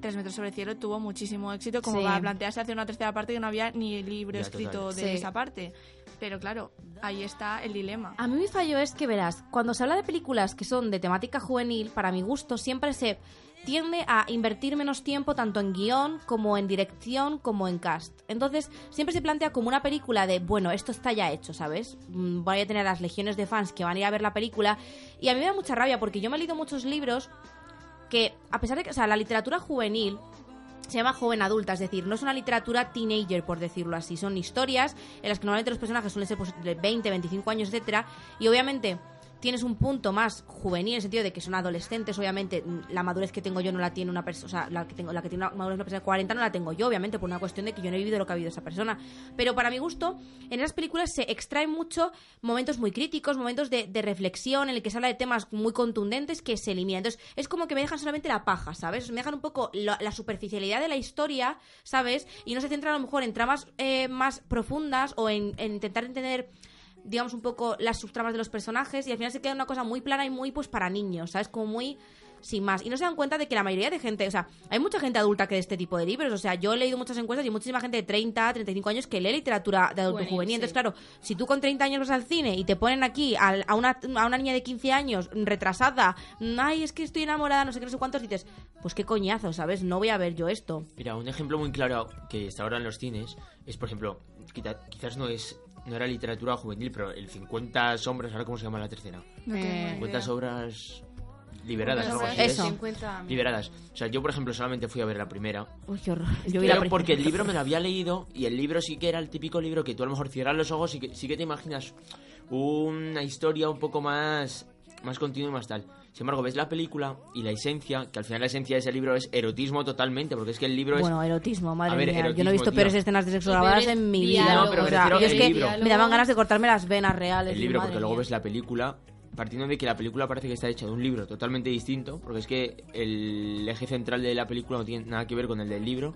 Tres metros sobre el cielo tuvo muchísimo éxito como Sí. para plantearse hacer una tercera parte que no había ni libro Ya, escrito total. de Sí. esa parte. Pero claro, ahí está el dilema. A mí mi fallo es que verás, cuando se habla de películas que son de temática juvenil, para mi gusto siempre se tiende a invertir menos tiempo tanto en guion como en dirección como en cast. Entonces siempre se plantea como una película de, bueno, esto está ya hecho, ¿sabes? Mm, Voy a tener las legiones de fans que van a ir a ver la película y a mí me da mucha rabia porque yo me he leído muchos libros que, a pesar de que, o sea, la literatura juvenil se llama joven adulta, es decir, no es una literatura teenager, por decirlo así. Son historias en las que normalmente los personajes suelen ser pues, de 20, 25 años, etcétera, y obviamente tienes un punto más juvenil en el sentido de que son adolescentes, obviamente mm, la madurez que tengo yo no la tiene una persona, o sea, la que tengo la que tiene una madurez una persona de 40 no la tengo yo, obviamente por una cuestión de que yo no he vivido lo que ha vivido esa persona, pero para mi gusto en esas películas se extraen mucho momentos muy críticos, momentos de, de reflexión en el que se habla de temas muy contundentes que se eliminan. Entonces, es como que me dejan solamente la paja, ¿sabes? Me dejan un poco la, superficialidad de la historia, ¿sabes? Y no se centran a lo mejor en tramas eh, más profundas o en intentar entender digamos un poco las subtramas de los personajes y al final se queda una cosa muy plana y muy pues para niños, ¿sabes? Como muy sin más. Y no se dan cuenta de que la mayoría de gente, o sea, hay mucha gente adulta que de este tipo de libros, o sea, yo he leído muchas encuestas y muchísima gente de 30, 35 años que lee literatura de adulto Juvenil, juvenil. sí. Entonces, claro, si tú con 30 años vas al cine y te ponen aquí al- a, una, a una niña de 15 años retrasada, ay, es que estoy enamorada, no sé qué, no sé cuántos, dices, pues qué coñazo, ¿sabes? No voy a ver yo esto. Mira, un ejemplo muy claro que está ahora en los cines es, por ejemplo, quizás no es no era literatura juvenil, pero el 50 sombras, ahora cómo se llama la tercera. No tengo Eh, ni 50 idea. sobras liberadas, algo así. Eso. ¿es? 50 Liberadas. O sea, yo, por ejemplo, solamente fui a ver la primera. Uy, qué horror. Yo vi la porque el libro me lo había leído y el libro sí que era el típico libro que tú a lo mejor cierras los ojos y que sí que te imaginas una historia un poco más más continua y más tal. Sin embargo, ves la película y la esencia, que al final la esencia de ese libro es erotismo totalmente, porque es que el libro Bueno, es... erotismo, madre ver, mía. yo no erotismo, he visto tío. peores escenas de sexo grabadas en mi vida. No, pero o me sea, refiero yo es al que libro. me daban ganas de cortarme las venas reales. el libro, madre porque luego mía. ves la película, partiendo de que la película parece que está hecha de un libro totalmente distinto, porque es que el eje central de la película no tiene nada que ver con el del libro.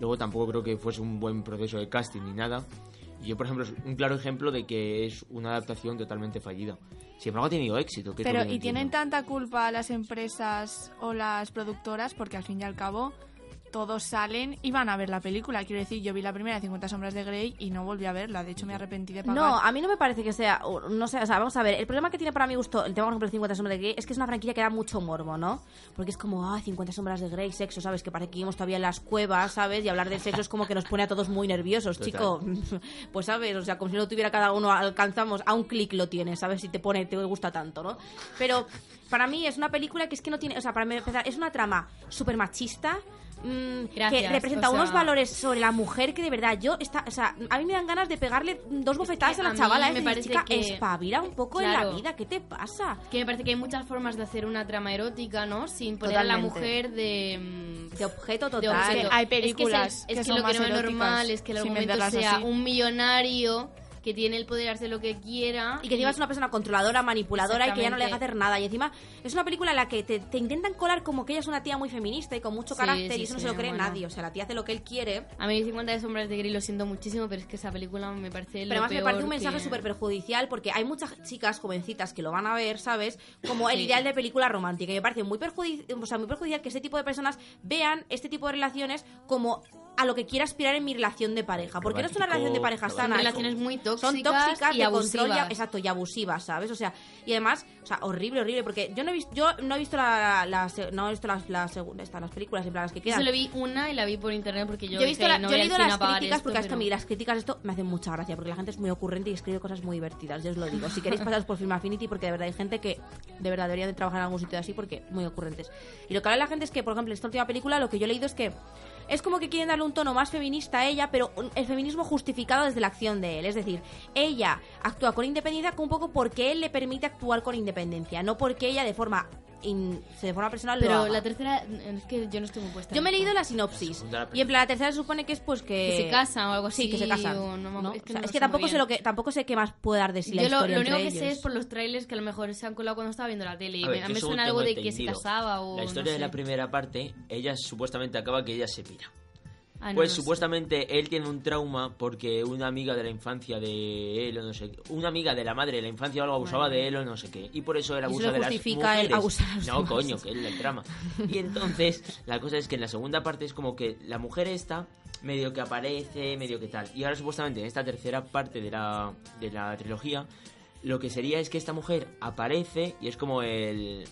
Luego tampoco creo que fuese un buen proceso de casting ni nada. Y yo, por ejemplo, es un claro ejemplo de que es una adaptación totalmente fallida. Sin embargo, ha tenido éxito. que Pero, ¿y tienen tanta culpa las empresas o las productoras? Porque al fin y al cabo todos salen y van a ver la película. Quiero decir, yo vi la primera de 50 sombras de Grey y no volví a verla. De hecho, me arrepentí de pagar. No, a mí no me parece que sea. No sé, o sea, vamos a ver. El problema que tiene para mi gusto el tema, por ejemplo, de 50 Sombras de Grey es que es una franquicia que da mucho morbo, ¿no? Porque es como, ah, 50 Sombras de Grey, sexo, ¿sabes? Que parece que vivimos todavía en las cuevas, ¿sabes? Y hablar de sexo es como que nos pone a todos muy nerviosos, Total. chico. Pues, ¿sabes? O sea, como si lo tuviera cada uno, alcanzamos, a un clic lo tienes, ¿sabes? Si te pone, te gusta tanto, ¿no? Pero para mí es una película que es que no tiene. O sea, para empezar, es una trama súper machista. Mm, que representa o sea- unos valores sobre la mujer que de verdad yo está, o sea, a mí me dan ganas de pegarle dos bofetadas que a la a chavala. me esta y parece chica, que- espabila un poco en Claro. la vida, ¿qué te pasa? Que me parece que hay muchas formas de hacer una trama erótica, ¿no? Sin poner a la mujer de... mm, De objeto de total. objeto. Hay Es que es el- películas es que que, son lo que más no es normal es que el argumento sea así. un millonario que tiene el poder de hacer lo que quiera Y que encima es una persona controladora, manipuladora y que ya no le deja hacer nada. Y encima es una película en la que te, te intentan colar como que ella es una tía muy feminista y con mucho Sí, carácter sí, y eso no se lo cree bueno. nadie. O sea, la tía hace lo que él quiere. A mí 50 de sombras de Grey lo siento muchísimo, pero es que esa película me parece Pero además me parece un mensaje que- súper perjudicial porque hay muchas chicas jovencitas que lo van a ver, ¿sabes? Como el Sí. ideal de película romántica. Y me parece muy, perjudi- o sea, muy perjudicial que este tipo de personas vean este tipo de relaciones como a lo que quiera aspirar en mi relación de pareja. Porque no es una relación de pareja sana. Son es relaciones muy tóxicas, son tóxicas y de abusivas. control y, exacto y abusivas sabes o sea y además o sea horrible horrible porque yo no he visto yo no he visto la, la- la- no he visto las las, estas, las películas en plan las que Yo quedan solo vi una y la vi por internet porque yo, yo he visto dije, la- no yo he leído las críticas esto, porque es que a pero- mí las críticas esto me hacen mucha gracia porque la gente es muy ocurrente y escribe cosas muy divertidas yo os lo digo si queréis pasaros por Film Affinity porque de verdad hay gente que de verdad debería de trabajar en algún sitio así porque muy ocurrentes y lo que habla la gente es que por ejemplo en esta última película lo que yo he leído es que es como que quieren darle un tono más feminista a ella, pero el feminismo justificado desde la acción de él. Es decir, ella actúa con independencia un poco porque él le permite actuar con independencia, no porque ella de forma, in- de forma personal lo Pero haga. la tercera, es que yo no estoy muy puesta. Yo me he leído la sinopsis. la Y en plan, la tercera se supone que es pues que... Que se casan o algo así. Sí, que se casan. Es que, O sea, no es lo que sé tampoco sé lo que tampoco sé qué más puede dar de sí la Yo lo, historia lo único que sé es por los trailers que a lo mejor se han colado cuando estaba viendo la tele. Y A me, ver, a yo mí según suena algo de que se casaba o. La historia no de la primera parte, ella supuestamente acaba que ella se pira. Ah, no pues sé. supuestamente él tiene un trauma porque una amiga de la infancia de él o no sé qué, una amiga de la madre de la infancia o algo abusaba de él o no sé qué y por eso él abusa de las el mujeres. abusar a los no demás. coño que es el trama y entonces la cosa es que en la segunda parte es como que la mujer esta medio que aparece medio que tal y ahora supuestamente en esta tercera parte de la de la trilogía lo que sería es que esta mujer aparece y es como el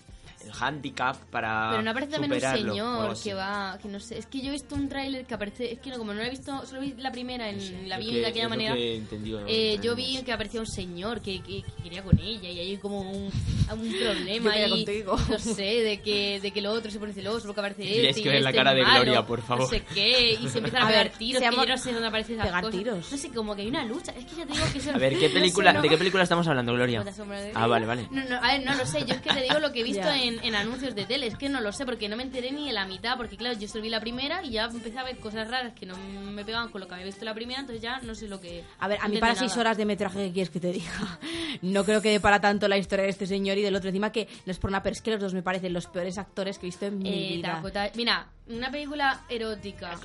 handicap para Pero no aparece también un superarlo, señor que va. que no sé. Es que yo he visto un tráiler que aparece. Es que no, como no lo he visto. Solo vi la primera, en, la vi que- de aquella manera. que he entendido en Eh, yo vi que aparecía un señor que, que- que quería con ella y hay como un, un problema contigo. no sé, de que, de que lo otro se pone celoso porque aparece Tienes este que y ver la este cara es de malo, Gloria, por favor. No sé qué, y se empiezan a, A pegar ver, tiros, que yo no sé dónde aparecen esas pegar cosas. tiros. No sé, como que hay una lucha. Es que ya te digo que eso A ver, ¿qué no sé, película, no- ¿de qué película estamos hablando, Gloria? La Ah, vale, vale. No, no, a ver, no lo sé, yo es que te digo lo que he visto Ya. En, en anuncios de tele, es que no lo sé, porque no me enteré ni de la mitad, porque claro, yo solo vi la primera y ya empecé a ver cosas raras que no me pegaban con lo que había visto la primera, entonces ya no sé lo que... A ver, a mí para nada. seis horas de metraje, ¿qué quieres que te diga? No creo que dé para tanto la historia de este señor y del otro. Encima que no es por nada, pero es que los dos me parecen los peores actores que he visto en mi Eh, vida. Dakota- mira, una película erótica.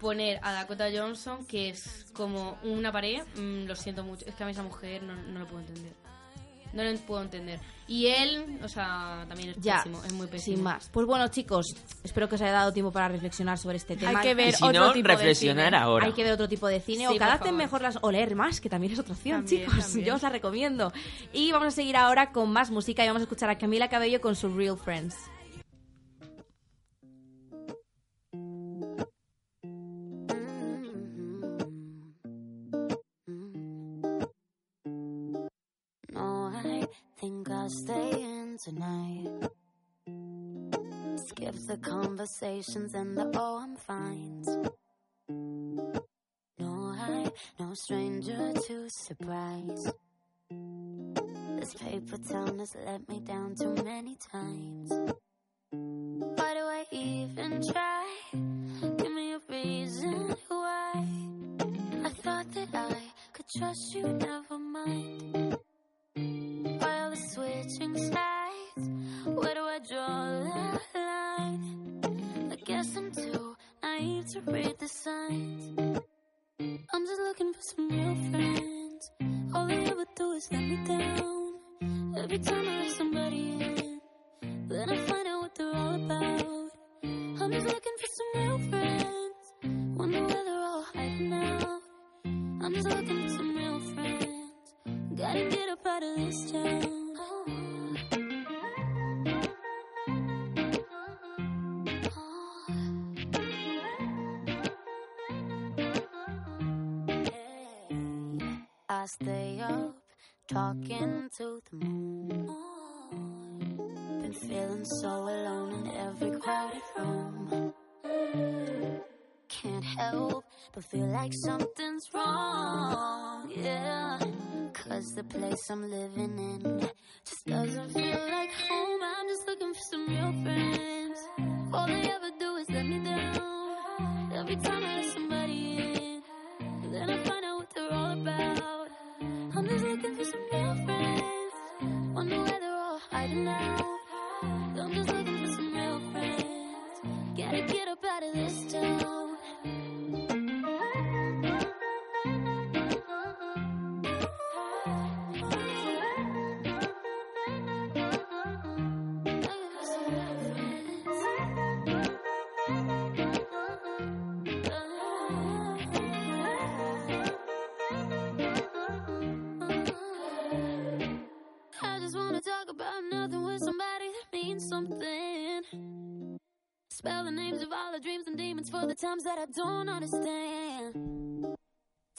Poner a Dakota Johnson, que es como una pared, mm, lo siento mucho. Es que a mí esa mujer no, no lo puedo entender. No lo puedo entender. Y él, o sea, también es Ya, pésimo, es muy pésimo. sin más. Pues bueno, chicos, espero que os haya dado tiempo para reflexionar sobre este tema. Hay que ver Y si otro no, tipo de reflexionar cine. ahora. Hay que ver otro tipo de cine Sí, o cada vez mejor las o leer más, que también es otra opción, También, chicos. también. Yo os la recomiendo. Y vamos a seguir ahora con más música y vamos a escuchar a Camila Cabello con su Real Friends. Think I'll stay in tonight. Skip the conversations and the oh, I'm fine. No, I no stranger to surprise. This paper town has let me down too many times. Why do I even try? Give me a reason why. I thought that I could trust you, never mind. Switching sides, where do I draw the line? I guess I'm too naive to read the signs. I'm just looking for some real friends. All they ever do is let me down. Every time I let somebody in, then I find out what they're all about. I'm just looking for some real friends. Wonder where they're all hiding out. I'm just looking for some real friends. Gotta get up out of this town. Stay up talking to the moon. Been feeling so alone in every crowded room. Can't help, but feel like something's wrong. Yeah, cause the place I'm living in just doesn't feel like home. I'm just looking for some real friends. All they ever do is let me down. Every time I Wonder where they're all hiding out. I'm just looking for some real friends. Gotta get up out of this town. The times that I don't understand.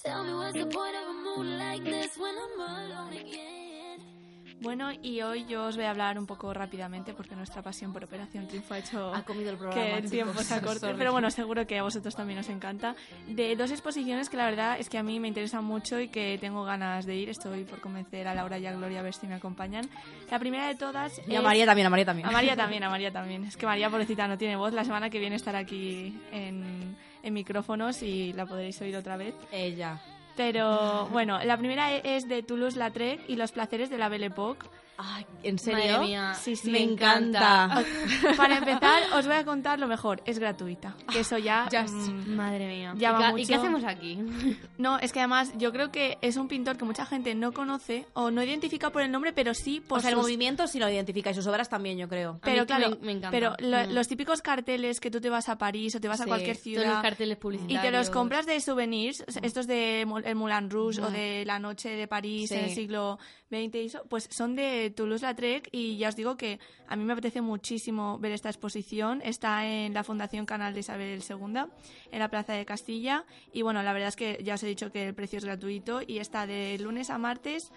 Tell me what's the point of a mood like this when I'm alone again? Bueno, y hoy yo os voy a hablar un poco rápidamente porque nuestra pasión por Operación Triunfo ha hecho Ha comido el programa, que el chicos. tiempo se acorte. Sorry. Pero bueno, seguro que a vosotros también os encanta. De dos exposiciones que la verdad es que a mí me interesan mucho y que tengo ganas de ir. Estoy por convencer a Laura y a Gloria a ver si me acompañan. La primera de todas Y a es- María también, a María también. a María también, a María también. Es que María, pobrecita, no tiene voz. La semana que viene estará aquí en, en micrófonos y la podréis oír otra vez. Ella. Pero bueno, la primera e- es de Toulouse-Lautrec y los placeres de la Belle Époque. Ay, ¿en serio? Madre mía, Sí, sí, Me me encanta. Para empezar, os voy a contar lo mejor. Es gratuita. Que eso ya... Ya mm, Madre mía. Llama ¿Y, mucho. ¿Y qué hacemos aquí? no, es que además yo creo que es un pintor que mucha gente no conoce o no identifica por el nombre, pero sí por O sea, el sus- movimiento sí lo identifica y sus obras también, yo creo. Pero claro, me- me encanta. pero lo- Mm. los típicos carteles que tú te vas a París o te vas a Sí, cualquier Todos los ciudad carteles y publicitarios. te los compras de souvenirs, estos de el Moulin Rouge o de la noche de París Sí. en el siglo XX, y eso, pues son de Toulouse-Lautrec y ya os digo que a mí me apetece muchísimo ver esta exposición. Está en la Fundación Canal de Isabel II, en la Plaza de Castilla y bueno, la verdad es que ya os he dicho que el precio es gratuito y está de lunes a martes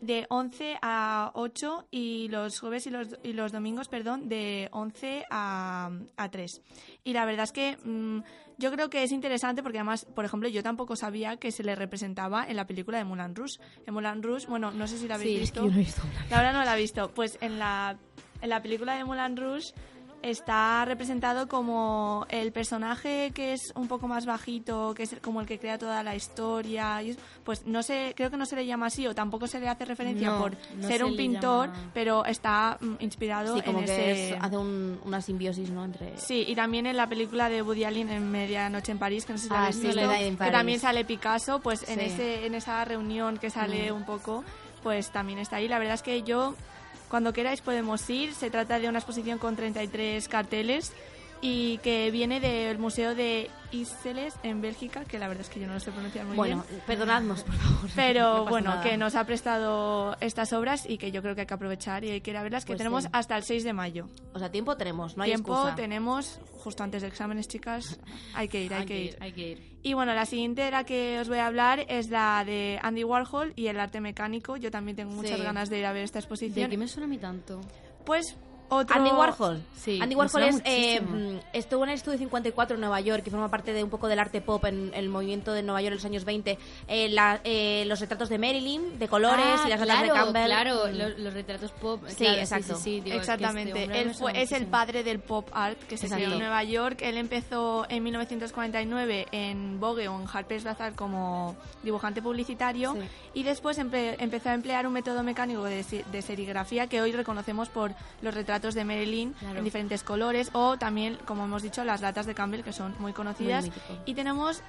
de 11 a 8 y los jueves y los, y los domingos, perdón, de 11 a, a 3. Y la verdad es que mm, yo creo que es interesante porque además, por ejemplo, yo tampoco sabía que se le representaba en la película de Moulin Rouge. En Moulin Rouge, bueno, no sé si la habéis Sí, es visto. que yo no he visto Moulin Laura no la ha visto. Pues en la, en la película de Moulin Rouge está representado como el personaje que es un poco más bajito, que es como el que crea toda la historia. y es- pues no sé, creo que no se le llama así o tampoco se le hace referencia No, por no ser se un pintor, llama- pero está mm, inspirado Sí, como en que ese... es- hace un- una simbiosis, ¿no? Entre... Sí, y también en la película de Woody Allen en Medianoche en París, que no sé si Ah, sí, visto, en que también sale Picasso, pues en ese en esa reunión que sale Mm. un poco, pues también está ahí. La verdad es que yo, cuando queráis podemos ir. Se trata de una exposición con 33 carteles y que viene del Museo de Isseles en Bélgica, que la verdad es que yo no lo sé pronunciar muy Bueno, bien. perdonadnos, por favor. Pero No bueno, nada. que nos ha prestado estas obras y que yo creo que hay que aprovechar y hay que ir a verlas, que Pues tenemos sí. hasta el 6 de mayo. O sea, tiempo tenemos, no hay Tiempo excusa. tenemos justo antes de exámenes, chicas. Hay que ir, hay, que ir. Hay que ir. Y bueno, la siguiente de la que os voy a hablar es la de Andy Warhol y el arte mecánico. Yo también tengo muchas Sí. ganas de ir a ver esta ¿De exposición. qué me suena a mí tanto? Pues otro... Andy Warhol. Sí, Andy Warhol es, eh, mm, estuvo en el Estudio 54 en Nueva York y forma parte de un poco del arte pop en el movimiento de Nueva York en los años 20. Eh, la- eh, los retratos de Marilyn, de colores Ah, y las claro, de Campbell. Claro, Mm. los, los retratos pop. Sí, claro, exacto. Sí, sí, digo, es que este Exactamente. hombre Él me fue, es el padre del pop art que se Exacto. creó en Nueva York. Él empezó en 1949 en Vogue o en Harper's Bazaar como dibujante publicitario Sí. y después empe- empezó a emplear un método mecánico de, de serigrafía que hoy reconocemos por los retratos de Marilyn Claro. en diferentes colores o también, como hemos dicho, las latas de Campbell que son muy conocidas. Muy y tenemos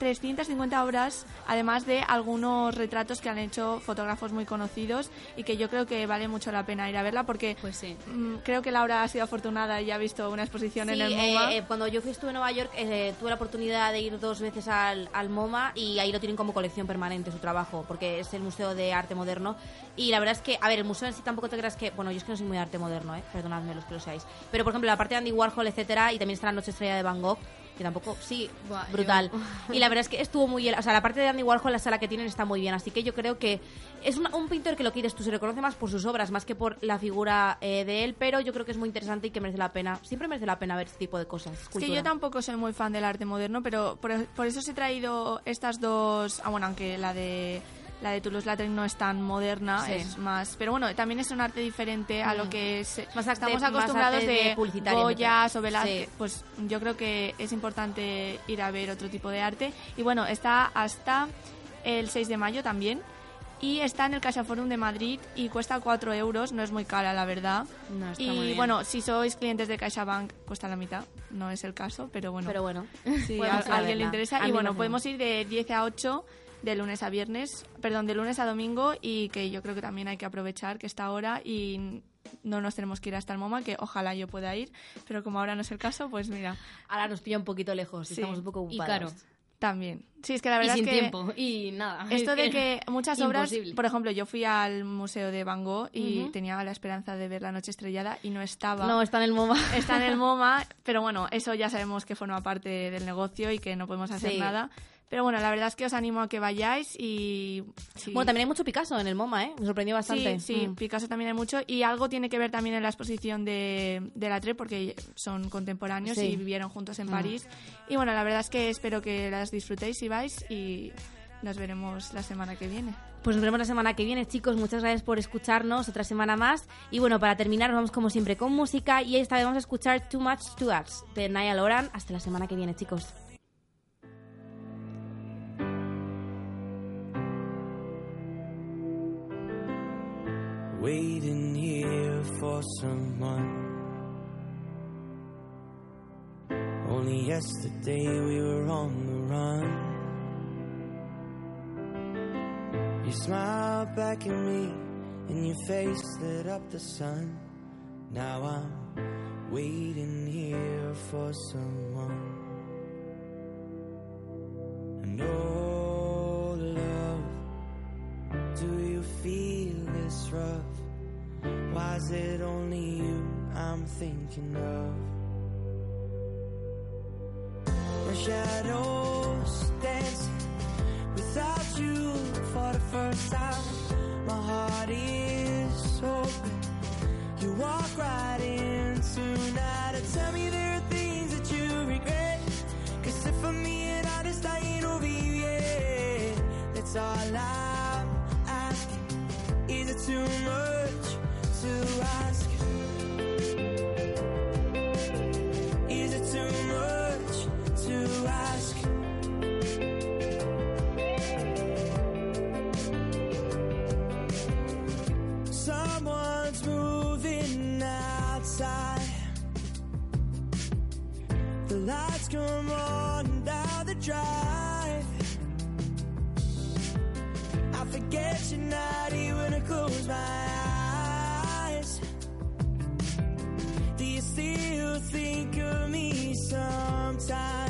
350 obras, además de algunos retratos que han hecho fotógrafos muy conocidos y que yo creo que vale mucho la pena ir a verla porque Pues sí. mm, creo que Laura ha sido afortunada y ha visto una exposición Sí, en el eh, MoMA. eh, cuando yo fui, estuve en Nueva York, eh, tuve la oportunidad de ir dos veces al, al MoMA y ahí lo tienen como colección permanente su trabajo, porque es el Museo de Arte Moderno. Y la verdad es que, a ver, el museo en sí tampoco te creas que. Bueno, yo es que no soy muy de arte moderno, ¿eh? perdonadme los que lo seáis. Pero por ejemplo, la parte de Andy Warhol, etcétera, y también está la Noche Estrella de Van Gogh. Que tampoco, sí, Buah, brutal. yo- Y la verdad es que estuvo muy bien, o sea, la parte de Andy Warhol, la sala que tienen está muy bien, así que yo creo que es un pintor que lo quieres tú, se reconoce más por sus obras, más que por la figura eh, de él, pero yo creo que es muy interesante y que merece la pena, siempre merece la pena ver este tipo de cosas. Es que yo tampoco soy muy fan del arte moderno, pero por, por eso os he traído estas dos. Ah, bueno, aunque la de la de Toulouse-Lautrec no es tan moderna, Sí. es más. Pero bueno, también es un arte diferente a lo Mm. que se- Más arte- estamos más acostumbrados arte de de, Goyas o. Velázquez. Sí. Pues yo creo que es importante ir a ver otro tipo de arte. Y bueno, está hasta el 6 de mayo también. Y está en el CaixaForum de Madrid y cuesta 4 euros, no es muy cara la verdad. No, está y muy bien. bueno, si sois clientes de CaixaBank cuesta la mitad, no es el caso, pero bueno. Pero bueno, si podemos a, a alguien le interesa. A Y bueno, podemos ir de 10 a 8 de lunes a viernes, perdón, de lunes a domingo y que yo creo que también hay que aprovechar que está ahora y no nos tenemos que ir hasta el MoMA, que ojalá yo pueda ir, pero como ahora no es el caso, pues mira, Ahora nos pilla un poquito lejos, Sí. estamos un poco Y ocupados. caro. también. Sí, es que la Y verdad sin es que tiempo. Y nada. Esto es de que muchas obras, imposible. por ejemplo, yo fui al Museo de Van Gogh y tenía la esperanza de ver La Noche Estrellada y no estaba. No, está en el MoMA. Está en el MoMA, pero bueno, eso ya sabemos que forma parte del negocio y que no podemos hacer Sí. nada. Pero bueno, la verdad es que os animo a que vayáis y... sí. Bueno, también hay mucho Picasso en el MoMA, ¿eh? Me sorprendió bastante. Sí, sí, Mm. Picasso también hay mucho y algo tiene que ver también en la exposición de, de la TRE porque son contemporáneos Sí. y vivieron juntos en Mm. París. Y bueno, la verdad es que espero que las disfrutéis si vais y nos veremos la semana que viene. Pues nos vemos la semana que viene, chicos. Muchas gracias por escucharnos otra semana más. Y bueno, para terminar, vamos como siempre con música. Y esta vez vamos a escuchar Too Much to Ask de Niall Oran. Hasta la semana que viene, chicos. Waiting here for someone. Only yesterday we were on the run. You smiled back at me, and your face lit up the sun. Now I'm waiting here for someone. And oh, this rough? Why is it only you I'm thinking of? My shadows dancing without you for the first time. My heart is open. You walk right too much to ask? Is it too much to ask? Someone's moving outside. The lights come on down the drive. time